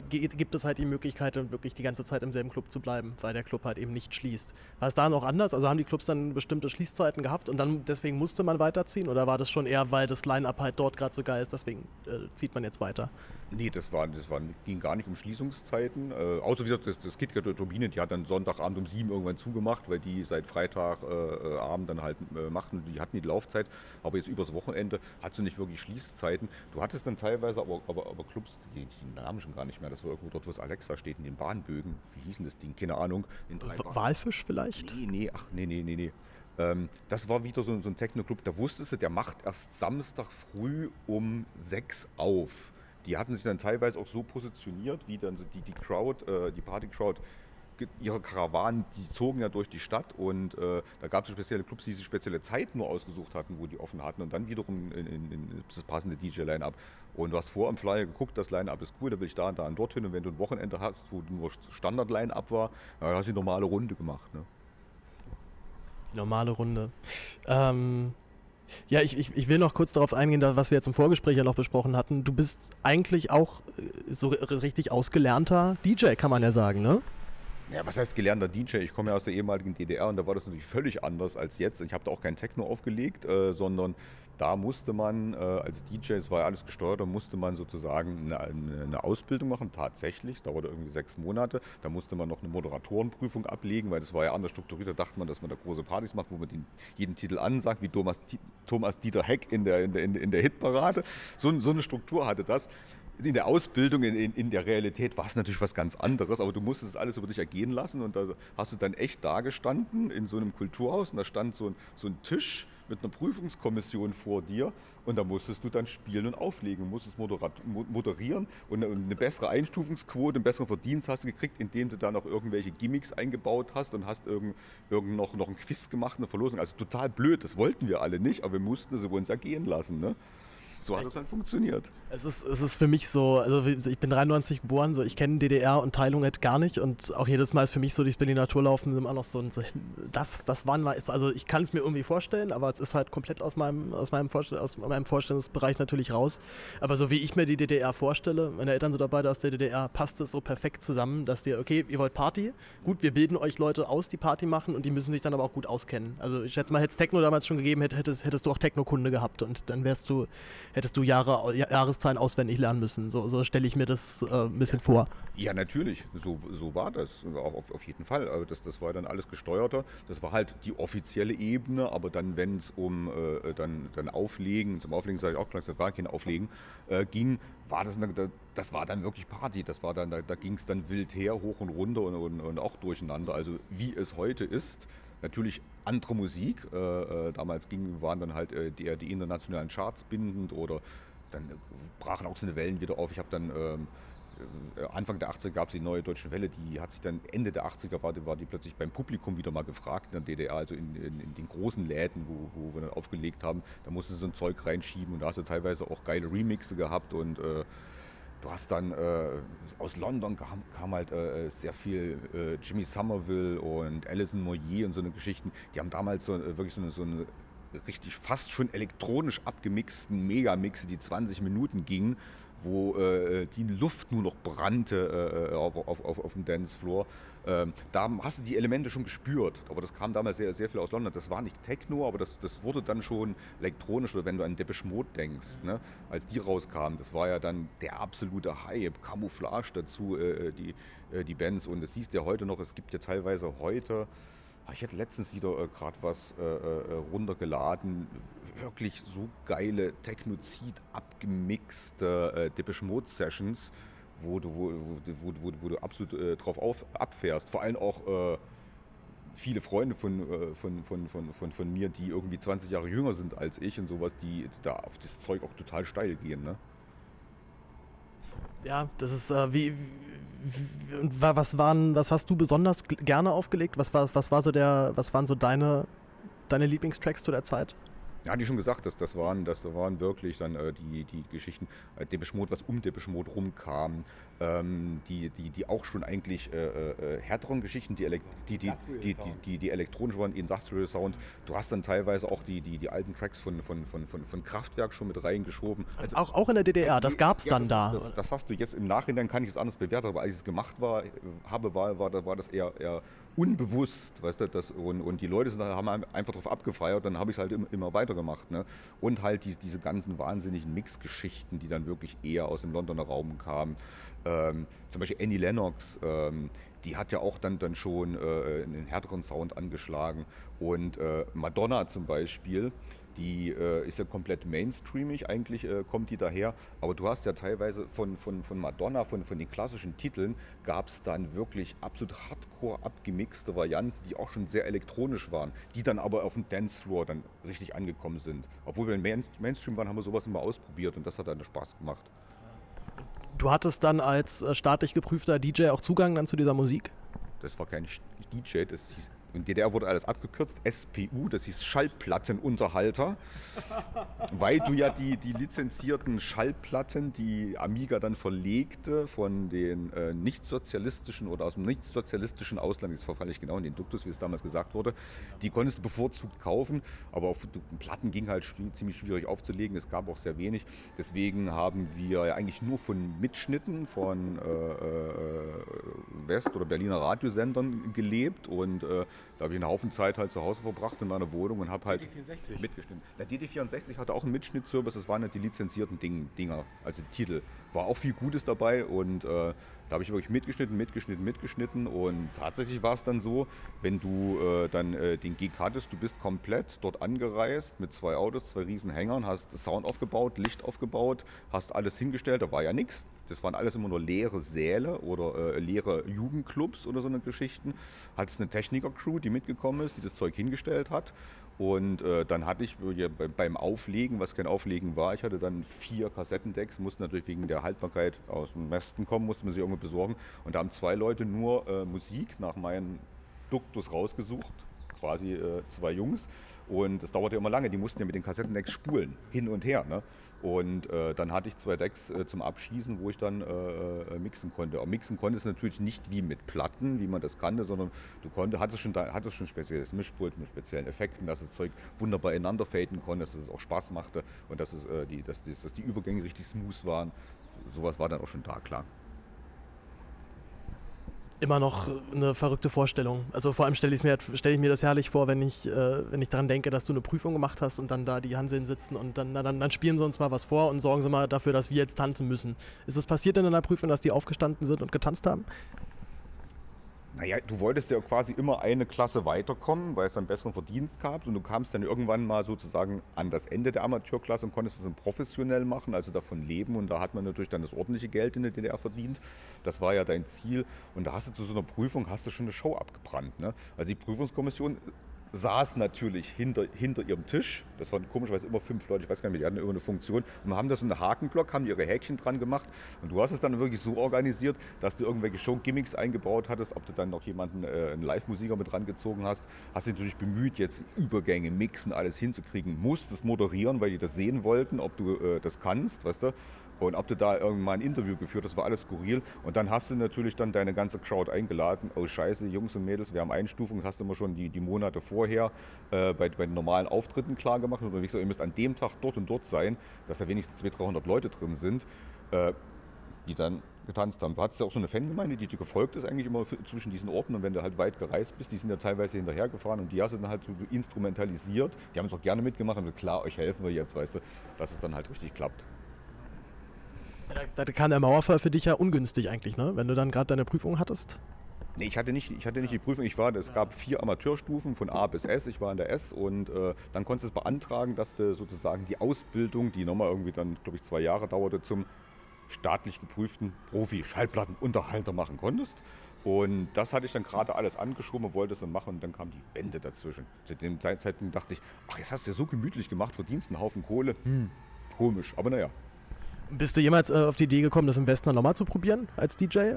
gibt es halt die Möglichkeit, dann wirklich die ganze Zeit im selben Club zu bleiben, weil der Club halt eben nicht schließt. War es da noch anders? Also haben die Clubs dann bestimmte Schließzeiten gehabt und dann deswegen musste man weiterziehen? Oder war das schon eher, weil das Line-Up halt dort gerade so geil ist, deswegen äh, zieht man jetzt weiter? Nee, das, war, das war, ging gar nicht um Schließungszeiten. Äh, außer wie gesagt, das, das KitKat Turbine, die hat dann Sonntagabend um sieben irgendwann zugemacht, weil die seit Freitagabend äh, dann halt äh, machten. Die hatten die Laufzeit, aber jetzt übers Wochenende hat sie nicht wirklich Schließzeiten. Du hattest dann teilweise aber, aber, aber Clubs, die, die Namen schon gar nicht mehr. Das war irgendwo dort, wo es Alexa steht, in den Bahnbögen. Wie hießen das Ding? Keine Ahnung. In drei Walfisch vielleicht? Nee, nee, ach, nee, nee, nee, nee. Ähm, das war wieder so, so ein Techno-Club, da wusstest du, der macht erst Samstag früh um sechs auf die hatten sich dann teilweise auch so positioniert, wie dann so die, die Crowd, äh, die Party-Crowd, ihre Karawanen, die zogen ja durch die Stadt und äh, da gab es spezielle Clubs, die sich spezielle Zeiten nur ausgesucht hatten, wo die offen hatten und dann wiederum in, in, in das passende DJ-Line-Up. Und du hast vor am Flyer geguckt, das Line-Up ist cool, da will ich da und da und dorthin und wenn du ein Wochenende hast, wo nur Standard-Line-Up war, dann hast du die normale Runde gemacht. Ne? Normale Runde. Ähm, ja, ich, ich, ich will noch kurz darauf eingehen, was wir jetzt im Vorgespräch ja noch besprochen hatten. Du bist eigentlich auch äh, so richtig ausgelernter DJ, kann man ja sagen, ne? Ja, was heißt gelernter DJ? Ich komme ja aus der ehemaligen DDR und da war das natürlich völlig anders als jetzt. Ich habe da auch kein Techno aufgelegt, äh, sondern da musste man äh, als DJ, es war ja alles gesteuert, da musste man sozusagen eine, eine, Ausbildung machen, tatsächlich, dauerte irgendwie sechs Monate. Da musste man noch eine Moderatorenprüfung ablegen, weil das war ja anders strukturiert. Da dachte man, dass man da große Partys macht, wo man den, jeden Titel ansagt, wie Thomas, Thomas Dieter Heck in der, in der, in der Hitparade. So, so eine Struktur hatte das in der Ausbildung, in, in, der Realität war es natürlich was ganz anderes, aber du musstest es alles über dich ergehen lassen und da hast du dann echt da gestanden in so einem Kulturhaus und da stand so ein, so ein Tisch mit einer Prüfungskommission vor dir und da musstest du dann spielen und auflegen, musstest moderieren und eine bessere Einstufungsquote, einen besseren Verdienst hast du gekriegt, indem du da noch irgendwelche Gimmicks eingebaut hast und hast irgend, irgend noch, noch ein Quiz gemacht, eine Verlosung. Also total blöd, das wollten wir alle nicht, aber wir mussten es über uns ergehen lassen. Ne? So hat es halt funktioniert. Es ist, es ist für mich so, also ich bin 93 geboren, so ich kenne DDR und Teilung halt gar nicht und auch jedes Mal ist für mich so, dieses Berliner Tourlaufen immer noch so, so das, das waren mal, also ich kann es mir irgendwie vorstellen, aber es ist halt komplett aus meinem, aus meinem, Vorstell aus meinem Vorstellungsbereich natürlich raus. Aber so wie ich mir die DDR vorstelle, meine Eltern sind dabei aus der DDR, passt es so perfekt zusammen, dass dir, okay, ihr wollt Party, gut, wir bilden euch Leute aus, die Party machen und die müssen sich dann aber auch gut auskennen. Also ich schätze mal, hätte es Techno damals schon gegeben, hättest, hättest du auch Techno-Kunde gehabt und dann wärst du, hättest du Jahre, Jahreszahlen auswendig lernen müssen. So, so stelle ich mir das äh, ein bisschen vor. Ja, natürlich. So, so war das. Auf, auf jeden Fall. Das, das war dann alles gesteuerter. Das war halt die offizielle Ebene. Aber dann, wenn es um äh, dann, dann Auflegen, zum Auflegen sage ich auch gleich, das war kein Auflegen, äh, ging, war das, das war dann wirklich Party. Das war dann, da, da ging es dann wild her, hoch und runter und, und, und auch durcheinander. Also wie es heute ist, natürlich andere Musik. Äh, äh, damals ging, waren dann halt äh, die, internationalen Charts bindend oder dann brachen auch so eine Wellen wieder auf. Ich habe dann ähm, Anfang der 80er gab es die neue Deutsche Welle, die hat sich dann Ende der 80er war, war die plötzlich beim Publikum wieder mal gefragt in der DDR, also in, in, in den großen Läden, wo, wo, wir dann aufgelegt haben. Da musste so ein Zeug reinschieben und da hast du teilweise auch geile Remixe gehabt und äh, Du hast dann äh, aus London kam, kam halt äh, sehr viel äh, Jimmy Somerville und Alison Moyer und so eine Geschichten. Die haben damals so, äh, wirklich so eine, so eine richtig fast schon elektronisch abgemixten Megamixe, die 20 Minuten gingen, wo äh, die Luft nur noch brannte äh, auf, auf, auf, auf dem Dancefloor. Ähm, da hast du die Elemente schon gespürt, aber das kam damals sehr, sehr viel aus London. Das war nicht Techno, aber das, das wurde dann schon elektronisch, oder wenn du an Depeche Mode denkst, ne? als die rauskamen, das war ja dann der absolute Hype, Camouflage dazu, äh, die, äh, die Bands und das siehst du ja heute noch, es gibt ja teilweise heute, ah, ich hätte letztens wieder äh, gerade was äh, äh, runtergeladen, wirklich so geile Technozid abgemixte äh, Depeche Mode Sessions, wo du, wo, wo, wo, wo du absolut äh, drauf auf, abfährst. Vor allem auch äh, viele Freunde von, äh, von, von, von, von, von mir, die irgendwie 20 Jahre jünger sind als ich und sowas, die da auf das Zeug auch total steil gehen. Ne? Ja, das ist äh, wie, wie, was waren, was hast du besonders gerne aufgelegt? Was war, was war so der, was waren so deine, deine Lieblingstracks zu der Zeit? Ja, die schon gesagt, dass das waren, das waren wirklich dann äh, die, die Geschichten, äh, Depeche Mode, was um Depeche Mode rumkam, ähm, die, die, die auch schon eigentlich äh, äh, härteren Geschichten, die, die, die, die, die, die, elektronisch waren, Industrial Sound. Du hast dann teilweise auch die, die, die alten Tracks von, von, von, von, von Kraftwerk schon mit reingeschoben. Also, auch, auch in der DDR, das gab es ja, dann das, da. Das, das, hast du jetzt im Nachhinein, kann ich es anders bewerten, aber als ich es gemacht war, habe, war, war, war das eher, eher unbewusst, weißt du, das, und, und die Leute sind, haben einfach darauf abgefeiert, dann habe ich es halt immer, weitergemacht. Ne? Und halt die, diese ganzen wahnsinnigen Mixgeschichten, die dann wirklich eher aus dem Londoner Raum kamen. Ähm, zum Beispiel Annie Lennox, ähm, die hat ja auch dann, dann schon äh, einen härteren Sound angeschlagen. Und äh, Madonna zum Beispiel, die äh, ist ja komplett mainstreamig, eigentlich äh, kommt die daher. Aber du hast ja teilweise von, von, von Madonna, von, von den klassischen Titeln, gab es dann wirklich absolut hardcore abgemixte Varianten, die auch schon sehr elektronisch waren, die dann aber auf dem Dancefloor dann richtig angekommen sind. Obwohl wir im Main Mainstream waren, haben wir sowas immer ausprobiert und das hat dann Spaß gemacht. Du hattest dann als äh, staatlich geprüfter DJ auch Zugang dann zu dieser Musik? Das war kein DJ, das hieß in DDR wurde alles abgekürzt, SPU, das hieß Schallplattenunterhalter, weil du ja die, die lizenzierten Schallplatten, die Amiga dann verlegte von den äh, nicht-sozialistischen oder aus dem nicht-sozialistischen Ausland, jetzt verfalle ich genau in den Duktus, wie es damals gesagt wurde, die konntest du bevorzugt kaufen, aber auf Platten ging halt ziemlich schwierig aufzulegen, es gab auch sehr wenig, deswegen haben wir ja eigentlich nur von Mitschnitten von äh, äh West- oder Berliner Radiosendern gelebt. Und äh, da habe ich einen Haufen Zeit halt zu Hause verbracht in meiner Wohnung und habe halt DD64. mitgeschnitten. Der DD64 hatte auch einen Mitschnittservice, das waren nicht die lizenzierten Ding, Dinger, also Titel. War auch viel Gutes dabei und äh, da habe ich wirklich mitgeschnitten, mitgeschnitten, mitgeschnitten und tatsächlich war es dann so, wenn du äh, dann äh, den Gig hattest, du bist komplett dort angereist mit zwei Autos, zwei riesen Hängern, hast Sound aufgebaut, Licht aufgebaut, hast alles hingestellt, da war ja nichts. Das waren alles immer nur leere Säle oder äh, leere Jugendclubs oder so eine Geschichten. Hattest eine Techniker-Crew, die mitgekommen ist, die das Zeug hingestellt hat Und äh, dann hatte ich beim Auflegen, was kein Auflegen war, ich hatte dann vier Kassettendecks, mussten natürlich wegen der Haltbarkeit aus dem Westen kommen, musste man sie irgendwo besorgen. Und da haben zwei Leute nur äh, Musik nach meinem Duktus rausgesucht, quasi äh, zwei Jungs. Und das dauerte immer lange, die mussten ja mit den Kassettendecks spulen, hin und her. Ne? Und äh, dann hatte ich zwei Decks äh, zum Abschießen, wo ich dann äh, äh mixen konnte. Aber mixen konnte es natürlich nicht wie mit Platten, wie man das kannte, sondern du konntest, hattest schon, hattest schon spezielles Mischpult mit speziellen Effekten, dass das Zeug wunderbar ineinander faden konnte, dass es auch Spaß machte und dass, es, äh, die, dass, dass die Übergänge richtig smooth waren. Sowas war dann auch schon da, klar immer noch eine verrückte Vorstellung. Also vor allem stelle ich, mir, stell ich mir das herrlich vor, wenn ich, äh, wenn ich daran denke, dass du eine Prüfung gemacht hast und dann da die Hanseln sitzen und dann, dann, dann spielen sie uns mal was vor und sorgen sie mal dafür, dass wir jetzt tanzen müssen. Ist es passiert in einer Prüfung, dass die aufgestanden sind und getanzt haben? Naja, du wolltest ja quasi immer eine Klasse weiterkommen, weil es dann besseren Verdienst gab. Und du kamst dann irgendwann mal sozusagen an das Ende der Amateurklasse und konntest es dann professionell machen, also davon leben. Und da hat man natürlich dann das ordentliche Geld in der DDR verdient. Das war ja dein Ziel. Und da hast du zu so einer Prüfung hast du schon eine Show abgebrannt. Ne? Also die Prüfungskommission saß natürlich hinter, hinter ihrem Tisch. Das waren komischerweise immer fünf Leute, ich weiß gar nicht, die hatten irgendeine Funktion. Und haben da so einen Hakenblock, haben ihre Häkchen dran gemacht. Und du hast es dann wirklich so organisiert, dass du irgendwelche Show-Gimmicks eingebaut hattest, ob du dann noch jemanden, äh, einen Live-Musiker mit rangezogen hast. Hast dich natürlich bemüht, jetzt Übergänge, Mixen, alles hinzukriegen. Musstest moderieren, weil die das sehen wollten, ob du äh, das kannst, weißt du. Und ob du da irgendwann ein Interview geführt hast, war alles skurril. Und dann hast du natürlich dann deine ganze Crowd eingeladen. Oh scheiße, Jungs und Mädels, wir haben Einstufungen, das hast du immer schon die, die Monate vorher äh, bei, bei den normalen Auftritten klar gemacht. Und ich so, ihr müsst an dem Tag dort und dort sein, dass da wenigstens 200, 300 Leute drin sind, äh, die dann getanzt haben. Du hattest ja auch so eine Fangemeinde, die dir gefolgt ist eigentlich immer zwischen diesen Orten. Und wenn du halt weit gereist bist, die sind ja teilweise hinterhergefahren und die hast du dann halt so instrumentalisiert. Die haben es auch gerne mitgemacht und gesagt, klar, euch helfen wir jetzt, weißt du, dass es dann halt richtig klappt. Da, da kam der Mauerfall für dich ja ungünstig eigentlich, ne? Wenn du dann gerade deine Prüfung hattest. Nee, ich hatte nicht, ich hatte nicht die Prüfung. Ich war, es gab vier Amateurstufen von A bis S. Ich war in der S und äh, dann konntest du beantragen, dass du sozusagen die Ausbildung, die nochmal irgendwie dann, glaube ich, zwei Jahre dauerte, zum staatlich geprüften Profi-Schallplattenunterhalter machen konntest. Und das hatte ich dann gerade alles angeschoben, wollte es dann machen und dann kam die Wende dazwischen. Zu dem Zeitpunkt dachte ich, ach, jetzt hast du ja so gemütlich gemacht, verdienst einen Haufen Kohle. Hm, komisch, aber naja. Bist du jemals äh, auf die Idee gekommen, das im Westen nochmal zu probieren als DJ?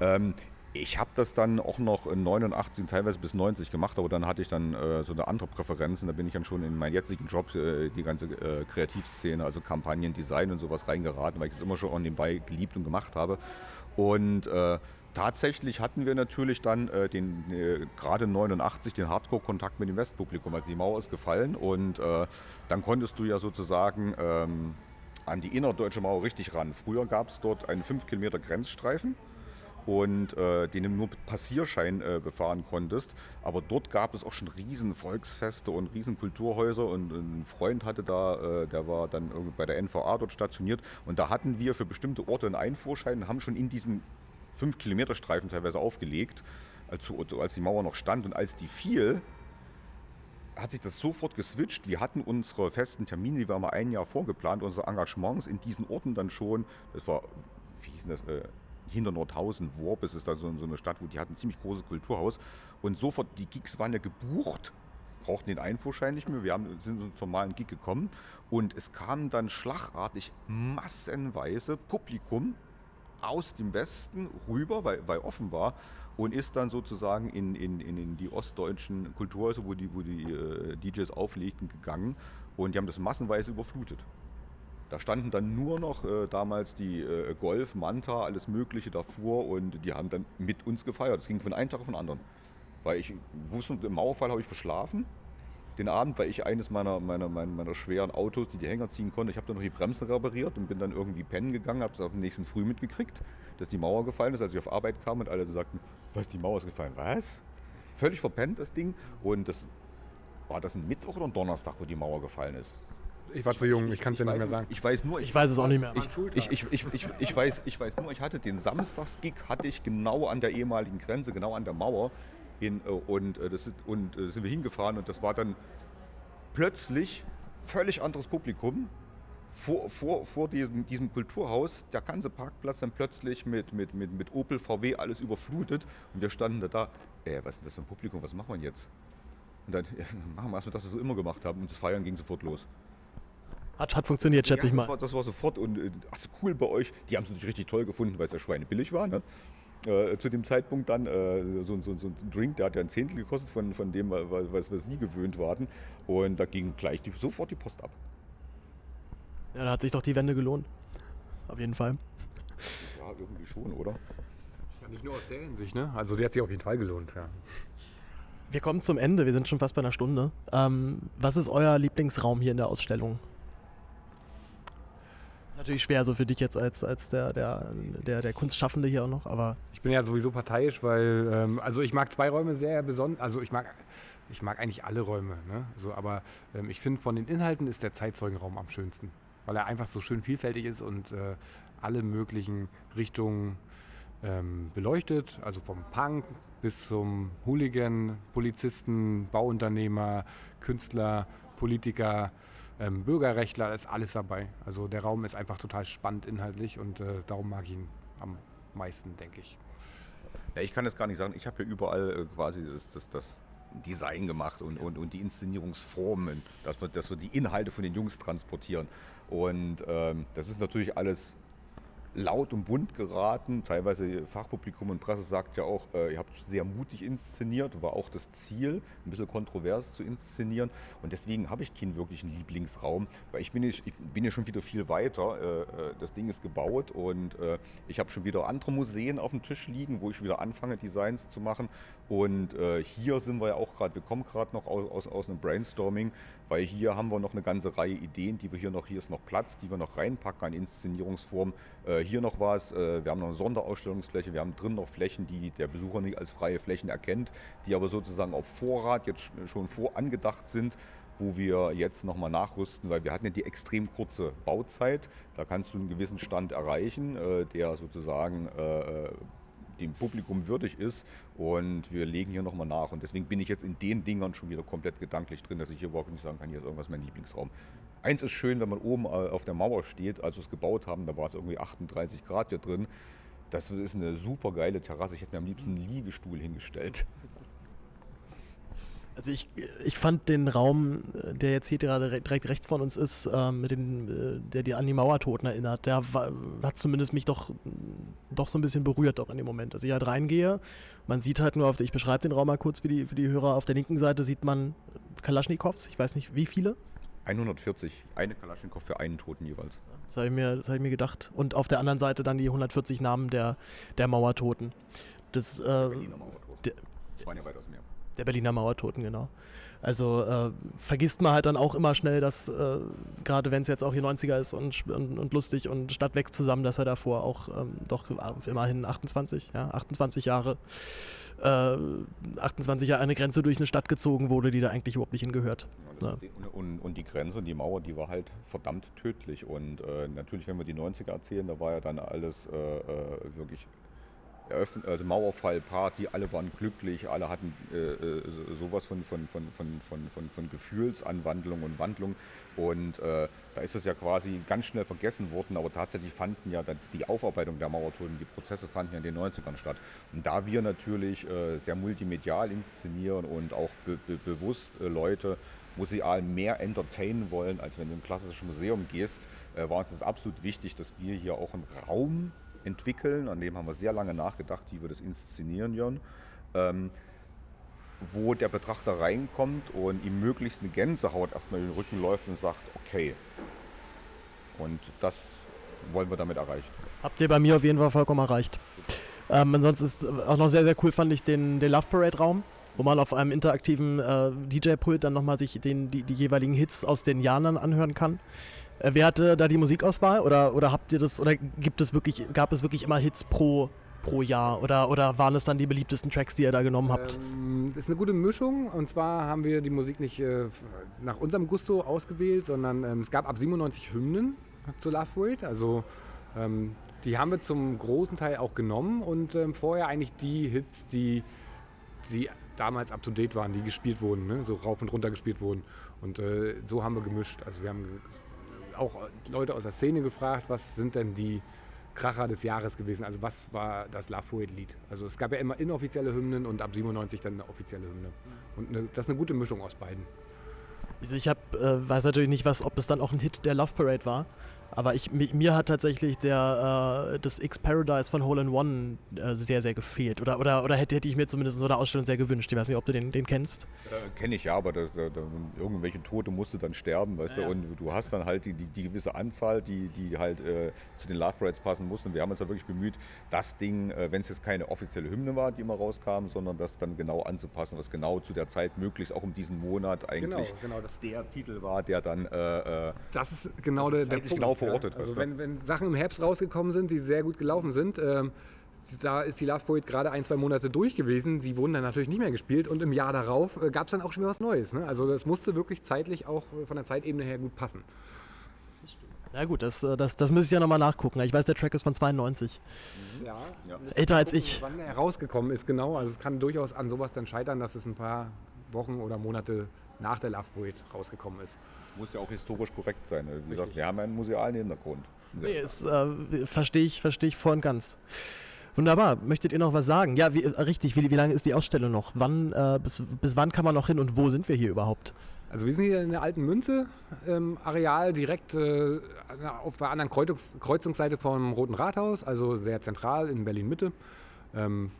Ähm, ich habe das dann auch noch in 89, teilweise bis 90 gemacht, aber dann hatte ich dann äh, so eine andere Präferenz und da bin ich dann schon in meinen jetzigen Job, äh, die ganze äh, Kreativszene, also Kampagnen, Design und sowas reingeraten, weil ich das immer schon on nebenbei geliebt und gemacht habe. Und äh, tatsächlich hatten wir natürlich dann äh, den äh, gerade 89 den Hardcore-Kontakt mit dem Westpublikum, als die Mauer ist gefallen und dann konntest du ja sozusagen ähm, an die innerdeutsche Mauer richtig ran. Früher gab es dort einen 5 Kilometer Grenzstreifen und äh, den du nur mit Passierschein äh, befahren konntest. Aber dort gab es auch schon riesen Volksfeste und riesen Kulturhäuser und ein Freund hatte da, äh, der war dann bei der NVA dort stationiert und da hatten wir für bestimmte Orte einen Einfuhrschein und haben schon in diesem 5 Kilometer Streifen teilweise aufgelegt, als, als die Mauer noch stand und als die fiel, hat sich das sofort geswitcht. Wir hatten unsere festen Termine, die wir mal ein Jahr vorgeplant, unsere Engagements in diesen Orten dann schon. Das war, wie hieß das, äh, hinter Nordhausen, Worp, ist da so, so eine Stadt, wo die hatten ein ziemlich großes Kulturhaus. Und sofort, die Gigs waren ja gebucht, brauchten den Einfuhrschein nicht mehr. Wir haben, sind zum normalen Gig gekommen und es kamen dann schlagartig massenweise Publikum aus dem Westen rüber, weil, weil offen war und ist dann sozusagen in, in, in, die ostdeutschen Kulturhäuser, wo die, wo die äh, DJs auflegten, gegangen und die haben das massenweise überflutet. Da standen dann nur noch äh, damals die äh, Golf, Manta, alles Mögliche davor und die haben dann mit uns gefeiert. Das ging von einem Tag auf den anderen. Weil ich wusste, im Mauerfall habe ich verschlafen den Abend, weil ich eines meiner, meiner, meiner, meiner schweren Autos, die die Hänger ziehen konnte, ich habe dann noch die Bremsen repariert und bin dann irgendwie pennen gegangen, habe es auf den nächsten Früh mitgekriegt, dass die Mauer gefallen ist, als ich auf Arbeit kam und alle sagten, was, die Mauer ist gefallen, was? Völlig verpennt das Ding und das war das ein Mittwoch oder ein Donnerstag, wo die Mauer gefallen ist? Ich war zu jung, ich kann es ja nicht mehr sagen. Ich weiß nur, ich, ich weiß es auch nicht mehr. Ich, ich, ich, ich, ich, weiß, ich weiß nur, ich hatte den Samstagsgig hatte ich genau an der ehemaligen Grenze, genau an der Mauer hin äh, und, äh, das, und äh, sind wir hingefahren und das war dann plötzlich völlig anderes Publikum. Vor, vor, vor diesem, diesem Kulturhaus, der ganze Parkplatz dann plötzlich mit, mit, mit, mit Opel, VW alles überflutet und wir standen da da, äh, was ist das für ein Publikum, was machen wir jetzt? Und dann ja, machen wir erstmal das, was wir immer gemacht haben. Und das Feiern ging sofort los. Hat, hat funktioniert, schätze ja, ich mal. Das war, das war sofort und ach, cool bei euch. Die haben es natürlich richtig toll gefunden, weil es ja schweinebillig war. Ne? Äh, zu dem Zeitpunkt dann äh, so, so, so, ein Drink, der hat ja ein Zehntel gekostet von, von dem, was, was sie gewöhnt waren. Und da ging gleich die, sofort die Post ab. Ja, da hat sich doch die Wende gelohnt. Auf jeden Fall. Ja, irgendwie schon, oder? Ja, nicht nur aus der Hinsicht, ne? Also die hat sich auf jeden Fall gelohnt, ja. Wir kommen zum Ende, wir sind schon fast bei einer Stunde. Ähm, was ist euer Lieblingsraum hier in der Ausstellung? Natürlich schwer, so für dich jetzt als, als der, der, der, der Kunstschaffende hier auch noch, aber. Ich bin ja sowieso parteiisch, weil, ähm, also ich mag zwei Räume sehr besonders, also ich mag, ich mag eigentlich alle Räume, ne? so, aber ähm, ich finde von den Inhalten ist der Zeitzeugenraum am schönsten, weil er einfach so schön vielfältig ist und äh, alle möglichen Richtungen ähm, beleuchtet, also vom Punk bis zum Hooligan, Polizisten, Bauunternehmer, Künstler, Politiker, ähm, Bürgerrechtler, da ist alles dabei. Also der Raum ist einfach total spannend inhaltlich und äh, darum mag ich ihn am meisten, denke ich. Ja, ich kann das gar nicht sagen. Ich habe ja überall äh, quasi das, das, das Design gemacht und, und, und die Inszenierungsformen, dass wir, dass wir die Inhalte von den Jungs transportieren. Und ähm, das ist natürlich alles laut und bunt geraten. Teilweise Fachpublikum und Presse sagt ja auch, äh, ihr habt sehr mutig inszeniert, war auch das Ziel, ein bisschen kontrovers zu inszenieren. Und deswegen habe ich keinen wirklichen Lieblingsraum, weil ich bin, ich bin ja schon wieder viel weiter. Äh, äh, das Ding ist gebaut und äh, ich habe schon wieder andere Museen auf dem Tisch liegen, wo ich wieder anfange, Designs zu machen. Und äh, hier sind wir ja auch gerade, wir kommen gerade noch aus, aus, aus einem Brainstorming, weil hier haben wir noch eine ganze Reihe Ideen, die wir hier noch, hier ist noch Platz, die wir noch reinpacken an Inszenierungsformen. Äh, hier noch was, äh, wir haben noch eine Sonderausstellungsfläche, wir haben drin noch Flächen, die der Besucher nicht als freie Flächen erkennt, die aber sozusagen auf Vorrat jetzt schon vorangedacht sind wo wir jetzt nochmal nachrüsten, weil wir hatten ja die extrem kurze Bauzeit. Da kannst du einen gewissen Stand erreichen, äh, der sozusagen äh, dem Publikum würdig ist. Und wir legen hier nochmal nach. Und deswegen bin ich jetzt in den Dingern schon wieder komplett gedanklich drin, dass ich hier überhaupt nicht sagen kann, hier ist irgendwas mein Lieblingsraum. Eins ist schön, wenn man oben äh, auf der Mauer steht, als wir es gebaut haben, da war es irgendwie 38 Grad hier drin. Das ist eine super geile Terrasse. Ich hätte mir am liebsten einen Liegestuhl hingestellt. Also ich, ich fand den Raum, der jetzt hier gerade direkt rechts von uns ist, äh, mit den, äh, der dir an die Mauertoten erinnert, der war, hat zumindest mich doch, doch so ein bisschen berührt auch in dem Moment. Als ich halt reingehe, man sieht halt nur auf, ich beschreibe den Raum mal kurz für die, für die Hörer, auf der linken Seite sieht man Kalaschnikows, ich weiß nicht wie viele. 140, eine Kalaschnikow für einen Toten jeweils. Das habe ich, mir, hab ich mir gedacht. Und auf der anderen Seite dann die 140 Namen der, der Mauertoten. Das, äh, Berliner Mauertoten. Der, das waren ja weitaus mehr. Der Berliner Mauertoten, genau. Also äh, vergisst man halt dann auch immer schnell, dass äh, gerade wenn es jetzt auch hier 90er ist und, und, und, lustig und Stadt wächst zusammen, dass er davor auch ähm, doch immerhin 28, ja, 28 Jahre, äh, 28 Jahre eine Grenze durch eine Stadt gezogen wurde, die da eigentlich überhaupt nicht hingehört. Ja, und, und, die Grenze und die Mauer, die war halt verdammt tödlich. Und äh, natürlich, wenn wir die 90er erzählen, da war ja dann alles äh, äh, wirklich Eröffn also Mauerfallparty, alle waren glücklich, alle hatten äh, äh sowas von, von, von, von, von, von, von Gefühlsanwandlung und Wandlung. Und äh, da ist es ja quasi ganz schnell vergessen worden, aber tatsächlich fanden ja die Aufarbeitung der Mauertoten, die Prozesse fanden ja in den 90ern statt. Und da wir natürlich äh, sehr multimedial inszenieren und auch be be bewusst äh, Leute museal mehr entertainen wollen, als wenn du in ein klassisches Museum gehst, äh, war uns das absolut wichtig, dass wir hier auch einen Raum entwickeln, an dem haben wir sehr lange nachgedacht, wie wir das inszenieren, Jörn, ähm, wo der Betrachter reinkommt und ihm möglichst eine Gänsehaut erstmal in den Rücken läuft und sagt, okay. Und das wollen wir damit erreichen. Habt ihr bei mir auf jeden Fall vollkommen erreicht. Ähm, ansonsten ist auch noch sehr, sehr cool, fand ich den, den Love Parade Raum, wo man auf einem interaktiven äh, DJ-Pult dann nochmal sich den, die, die jeweiligen Hits aus den Jahren anhören kann. Äh, wer hatte da die Musikauswahl oder, oder habt ihr das oder gibt es wirklich, gab es wirklich immer Hits pro, pro Jahr oder, oder waren es dann die beliebtesten Tracks, die ihr da genommen habt? Ähm, ist eine gute Mischung und zwar haben wir die Musik nicht äh, nach unserem Gusto ausgewählt, sondern ähm, es gab ab 97 Hymnen zu Love Parade, also ähm, die haben wir zum großen Teil auch genommen und ähm, vorher eigentlich die Hits, die, die damals up to date waren, die gespielt wurden, ne? so rauf und runter gespielt wurden. Und äh, so haben wir gemischt. Also wir haben auch Leute aus der Szene gefragt, was sind denn die Kracher des Jahres gewesen. Also was war das Love Poet Lied? Also es gab ja immer inoffizielle Hymnen und ab 97 dann eine offizielle Hymne. Und eine, das ist eine gute Mischung aus beiden. Also ich hab, äh, weiß natürlich nicht, was, ob es dann auch ein Hit der Love Parade war. Aber ich, mir hat tatsächlich der, äh, das X-Paradise von Hole in One äh, sehr, sehr gefehlt. Oder, oder, oder hätte, hätte ich mir zumindest so eine Ausstellung sehr gewünscht. Ich weiß nicht, ob du den, den kennst. Äh, Kenne ich ja, aber das, da, da, irgendwelche Tote musste dann sterben, weißt Ja, du. ja. Und du hast dann halt die, die, die gewisse Anzahl, die, die halt äh, zu den Love Parades passen mussten. Und wir haben uns da wirklich bemüht, das Ding, äh, wenn es jetzt keine offizielle Hymne war, die immer rauskam, sondern das dann genau anzupassen, was genau zu der Zeit möglichst auch um diesen Monat eigentlich genau. Das, der Titel war, der dann äh, äh, das ist genau Das der, ist der zeitlich Punkt. genau verortet, ja. Also wenn, wenn Sachen im Herbst rausgekommen sind, die sehr gut gelaufen sind, ähm, da ist die Love Poet gerade ein, zwei Monate durch gewesen. Die wurden dann natürlich nicht mehr gespielt und im Jahr darauf äh, gab es dann auch schon wieder was Neues. Ne? Also das musste wirklich zeitlich auch äh, von der Zeitebene her gut passen. Na gut, das, äh, das, das müsste ich ja nochmal nachgucken. Ich weiß, der Track ist von 92. Ja. Ja. Älter als ich. Wann der rausgekommen ist, genau. Also es kann durchaus an sowas dann scheitern, dass es ein paar Wochen oder Monate nach der Love Poet rausgekommen ist. muss ja auch historisch korrekt sein. Wie gesagt, wir haben einen musealen Hintergrund. Nee, ist, äh, verstehe ich, verstehe ich voll und ganz. Wunderbar. Möchtet ihr noch was sagen? Ja, wie, äh, richtig. Wie, wie lange ist die Ausstellung noch? Wann, äh, bis, bis wann kann man noch hin und wo sind wir hier überhaupt? Also wir sind hier in der alten Münze ähm, Areal direkt äh, auf der anderen Kreuzungs Kreuzungsseite vom Roten Rathaus, also sehr zentral in Berlin Mitte. Ähm,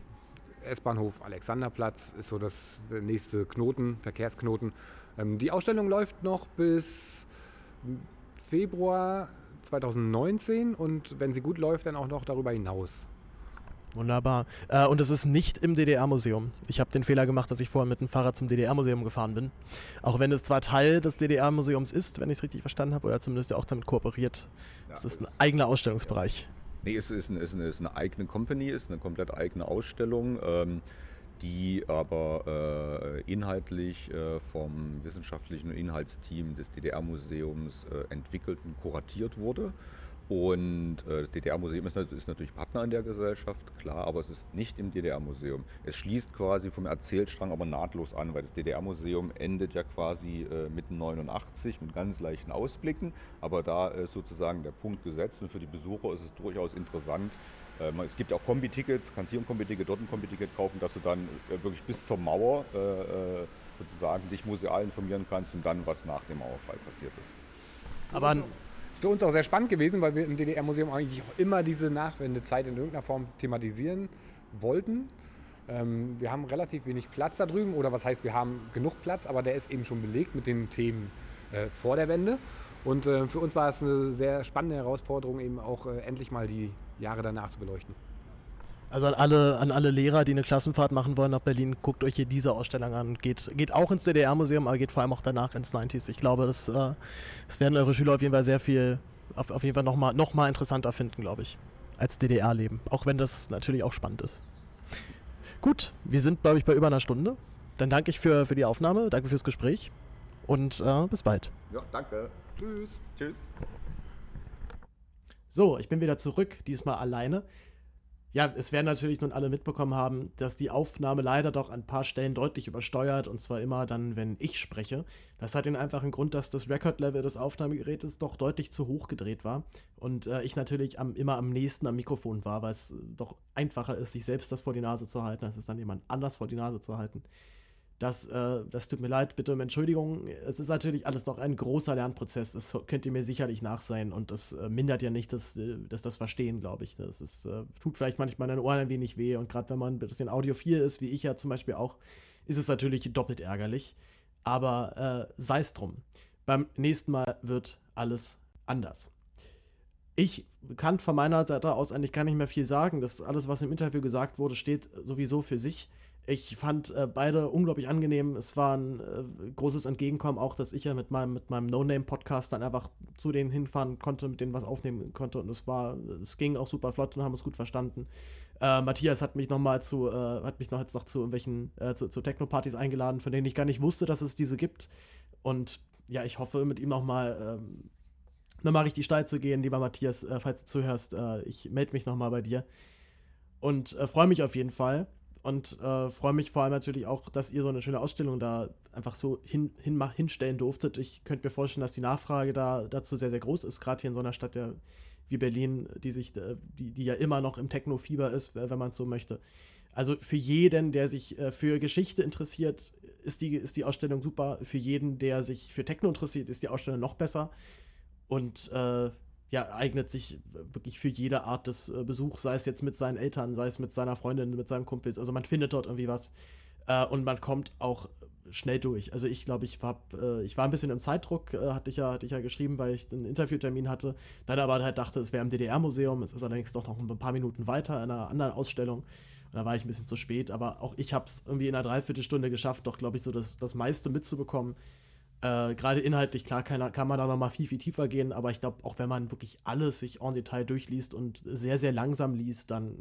S-Bahnhof Alexanderplatz ist so das nächste Knoten, Verkehrsknoten. Ähm, die Ausstellung läuft noch bis Februar 2019 und wenn sie gut läuft, dann auch noch darüber hinaus. Wunderbar. Äh, und es ist nicht im DDR-Museum. Ich habe den Fehler gemacht, dass ich vorher mit dem Fahrrad zum DDR-Museum gefahren bin. Auch wenn es zwar Teil des DDR-Museums ist, wenn ich es richtig verstanden habe, oder zumindest ja auch damit kooperiert. Ja, Es ist ein eigener Ausstellungsbereich. Nee, es ist, ein, ist, eine, ist eine eigene Company, ist eine komplett eigene Ausstellung, ähm, die aber äh, inhaltlich äh, vom wissenschaftlichen Inhaltsteam des DDR-Museums äh, entwickelt und kuratiert wurde. Und äh, das DDR-Museum ist, nat- ist natürlich Partner an der Gesellschaft, klar, aber es ist nicht im DDR-Museum. Es schließt quasi vom Erzählstrang aber nahtlos an, weil das DDR-Museum endet ja quasi äh, mitten 89 mit ganz leichten Ausblicken, aber da ist sozusagen der Punkt gesetzt und für die Besucher ist es durchaus interessant. Äh, es gibt auch Kombi-Tickets, kannst hier ein Kombi-Ticket, dort ein Kombi-Ticket kaufen, dass du dann äh, wirklich bis zur Mauer sozusagen dich museal informieren kannst und dann, was nach dem Mauerfall passiert ist. Aber Ist für uns auch sehr spannend gewesen, weil wir im DDR-Museum eigentlich auch immer diese Nachwendezeit in irgendeiner Form thematisieren wollten. Ähm, wir haben relativ wenig Platz da drüben, oder was heißt, wir haben genug Platz, aber der ist eben schon belegt mit den Themen äh, vor der Wende. Und äh, für uns war es eine sehr spannende Herausforderung, eben auch äh, endlich mal die Jahre danach zu beleuchten. Also an alle, an alle Lehrer, die eine Klassenfahrt machen wollen nach Berlin, guckt euch hier diese Ausstellung an. Geht, geht auch ins DDR-Museum, aber geht vor allem auch danach ins 90s. Ich glaube, das, äh, das werden eure Schüler auf jeden Fall sehr viel, auf, auf jeden Fall nochmal noch mal interessanter finden, glaube ich, als DDR-Leben. Auch wenn das natürlich auch spannend ist. Gut, wir sind, glaube ich, bei über einer Stunde. Dann danke ich für, für die Aufnahme, danke fürs Gespräch und äh, bis bald. Ja, danke. Tschüss. Tschüss. So, ich bin wieder zurück, diesmal alleine. Ja, es werden natürlich nun alle mitbekommen haben, dass die Aufnahme leider doch an ein paar Stellen deutlich übersteuert und zwar immer dann, wenn ich spreche. Das hat den einfachen Grund, dass das Record-Level des Aufnahmegerätes doch deutlich zu hoch gedreht war und äh, ich natürlich am, immer am nächsten am Mikrofon war, weil es doch einfacher ist, sich selbst das vor die Nase zu halten, als es dann jemand anders vor die Nase zu halten. Das, äh, das tut mir leid, bitte um Entschuldigung. Es ist natürlich alles noch ein großer Lernprozess. Das könnt ihr mir sicherlich nachsehen und das äh, mindert ja nicht das, äh, das, das Verstehen, glaube ich. Das ist, äh, tut vielleicht manchmal den Ohren ein wenig weh und gerade wenn man ein bisschen audiophil ist, wie ich ja zum Beispiel auch, ist es natürlich doppelt ärgerlich. Aber äh, sei es drum. Beim nächsten Mal wird alles anders. Ich kann von meiner Seite aus eigentlich gar nicht mehr viel sagen. Das alles, was im Interview gesagt wurde, steht sowieso für sich. Ich fand äh, beide unglaublich angenehm. Es war ein äh, großes Entgegenkommen, auch dass ich ja mit meinem, mit meinem No-Name-Podcast dann einfach zu denen hinfahren konnte, mit denen was aufnehmen konnte. Und es war, es ging auch super flott und haben es gut verstanden. Äh, Matthias hat mich noch mal zu, äh, hat mich noch jetzt noch zu irgendwelchen, äh, zu, zu Techno-Partys eingeladen, von denen ich gar nicht wusste, dass es diese gibt. Und ja, ich hoffe, mit ihm noch mal ähm, nochmal richtig steil zu gehen, lieber Matthias, äh, falls du zuhörst. Ich melde mich nochmal bei dir und freue mich auf jeden Fall. Und äh, freue mich vor allem natürlich auch, dass ihr so eine schöne Ausstellung da einfach so hin, hin, hinstellen durftet. Ich könnte mir vorstellen, dass die Nachfrage da dazu sehr, sehr groß ist, gerade hier in so einer Stadt der, wie Berlin, die sich, äh, die, die ja immer noch im Techno-Fieber ist, wenn man es so möchte. Also für jeden, der sich äh, für Geschichte interessiert, ist die, ist die Ausstellung super. Für jeden, der sich für Techno interessiert, ist die Ausstellung noch besser. Und äh, ja, eignet sich wirklich für jede Art des äh, Besuchs, sei es jetzt mit seinen Eltern, sei es mit seiner Freundin, mit seinem Kumpel. Also man findet dort irgendwie was. Äh, und man kommt auch schnell durch. Also ich glaube, ich, äh, ich war ein bisschen im Zeitdruck, äh, hatte, ich ja, hatte ich ja geschrieben, weil ich einen Interviewtermin hatte. Dann aber halt dachte, es wäre im DDR-Museum. Es ist allerdings doch noch ein paar Minuten weiter in einer anderen Ausstellung. Und da war ich ein bisschen zu spät. Aber auch ich habe es irgendwie in einer Dreiviertelstunde geschafft, doch, glaube ich, so das, das meiste mitzubekommen. Äh, Gerade inhaltlich, klar, kann, kann man da noch mal viel, viel tiefer gehen, aber ich glaube, auch wenn man wirklich alles sich en Detail durchliest und sehr, sehr langsam liest, dann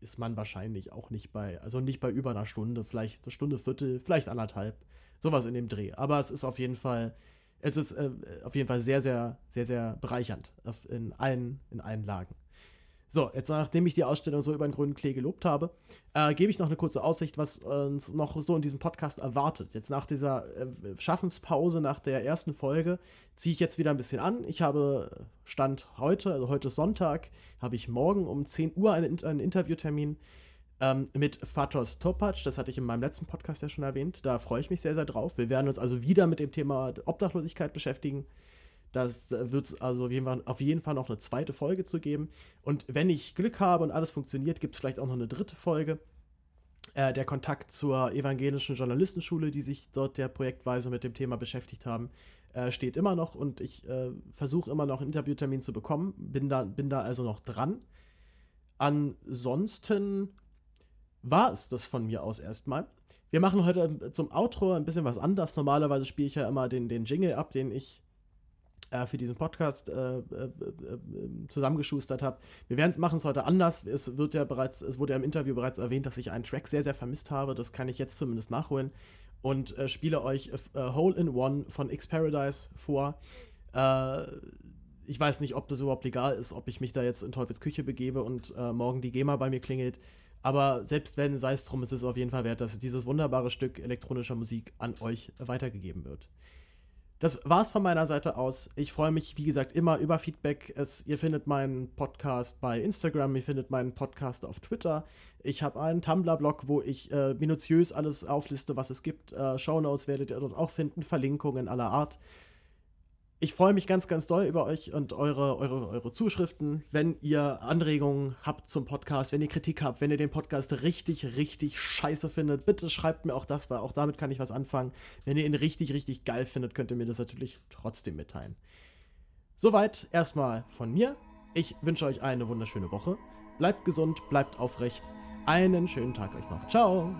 ist man wahrscheinlich auch nicht bei, also nicht bei über einer Stunde, vielleicht eine Stunde, Viertel, vielleicht anderthalb, sowas in dem Dreh. Aber es ist auf jeden Fall, es ist äh, auf jeden Fall sehr, sehr, sehr, sehr bereichernd in allen, in allen Lagen. So, jetzt nachdem ich die Ausstellung so über den grünen Klee gelobt habe, äh, gebe ich noch eine kurze Aussicht, was uns noch so in diesem Podcast erwartet. Jetzt nach dieser äh, Schaffenspause, nach der ersten Folge, ziehe ich jetzt wieder ein bisschen an. Ich habe Stand heute, also heute ist Sonntag, habe ich morgen um 10 Uhr einen, einen Interviewtermin ähm, mit Fatos Topac. Das hatte ich in meinem letzten Podcast ja schon erwähnt. Da freue ich mich sehr, sehr drauf. Wir werden uns also wieder mit dem Thema Obdachlosigkeit beschäftigen. Das wird es also auf jeden, Fall, noch eine zweite Folge zu geben. Und wenn ich Glück habe und alles funktioniert, gibt es vielleicht auch noch eine dritte Folge. Äh, der Kontakt zur evangelischen Journalistenschule, die sich dort der projektweise mit dem Thema beschäftigt haben, äh, steht immer noch und ich äh, versuche immer noch einen Interviewtermin zu bekommen. Bin da, bin da also noch dran. Ansonsten war es das von mir aus erstmal. Wir machen heute zum Outro ein bisschen was anders. Normalerweise spiele ich ja immer den, den Jingle ab, den ich für diesen Podcast äh, äh, äh zusammengeschustert habe. Wir machen es heute anders. Es wird ja bereits, es wurde ja im Interview bereits erwähnt, dass ich einen Track sehr, sehr vermisst habe. Das kann ich jetzt zumindest nachholen und äh, spiele euch äh, Hole in One von X Paradise vor. ich weiß nicht, ob das überhaupt legal ist, ob ich mich da jetzt in Teufels Küche begebe und morgen die GEMA bei mir klingelt. Aber selbst wenn, sei es drum, ist es auf jeden Fall wert, dass dieses wunderbare Stück elektronischer Musik an euch weitergegeben wird. Das war's von meiner Seite aus. Ich freue mich, wie gesagt, immer über Feedback. Es, ihr findet meinen Podcast bei Instagram, ihr findet meinen Podcast auf Twitter. Ich habe einen Tumblr-Blog, wo ich äh, minutiös alles aufliste, was es gibt. Äh, Shownotes werdet ihr dort auch finden, Verlinkungen aller Art ich freue mich ganz, ganz doll über euch und eure, eure, eure Zuschriften. Wenn ihr Anregungen habt zum Podcast, wenn ihr Kritik habt, wenn ihr den Podcast richtig, richtig scheiße findet, bitte schreibt mir auch das, weil auch damit kann ich was anfangen. Wenn ihr ihn richtig, richtig geil findet, könnt ihr mir das natürlich trotzdem mitteilen. Soweit erstmal von mir. Ich wünsche euch eine wunderschöne Woche. Bleibt gesund, bleibt aufrecht. Einen schönen Tag euch noch. Ciao.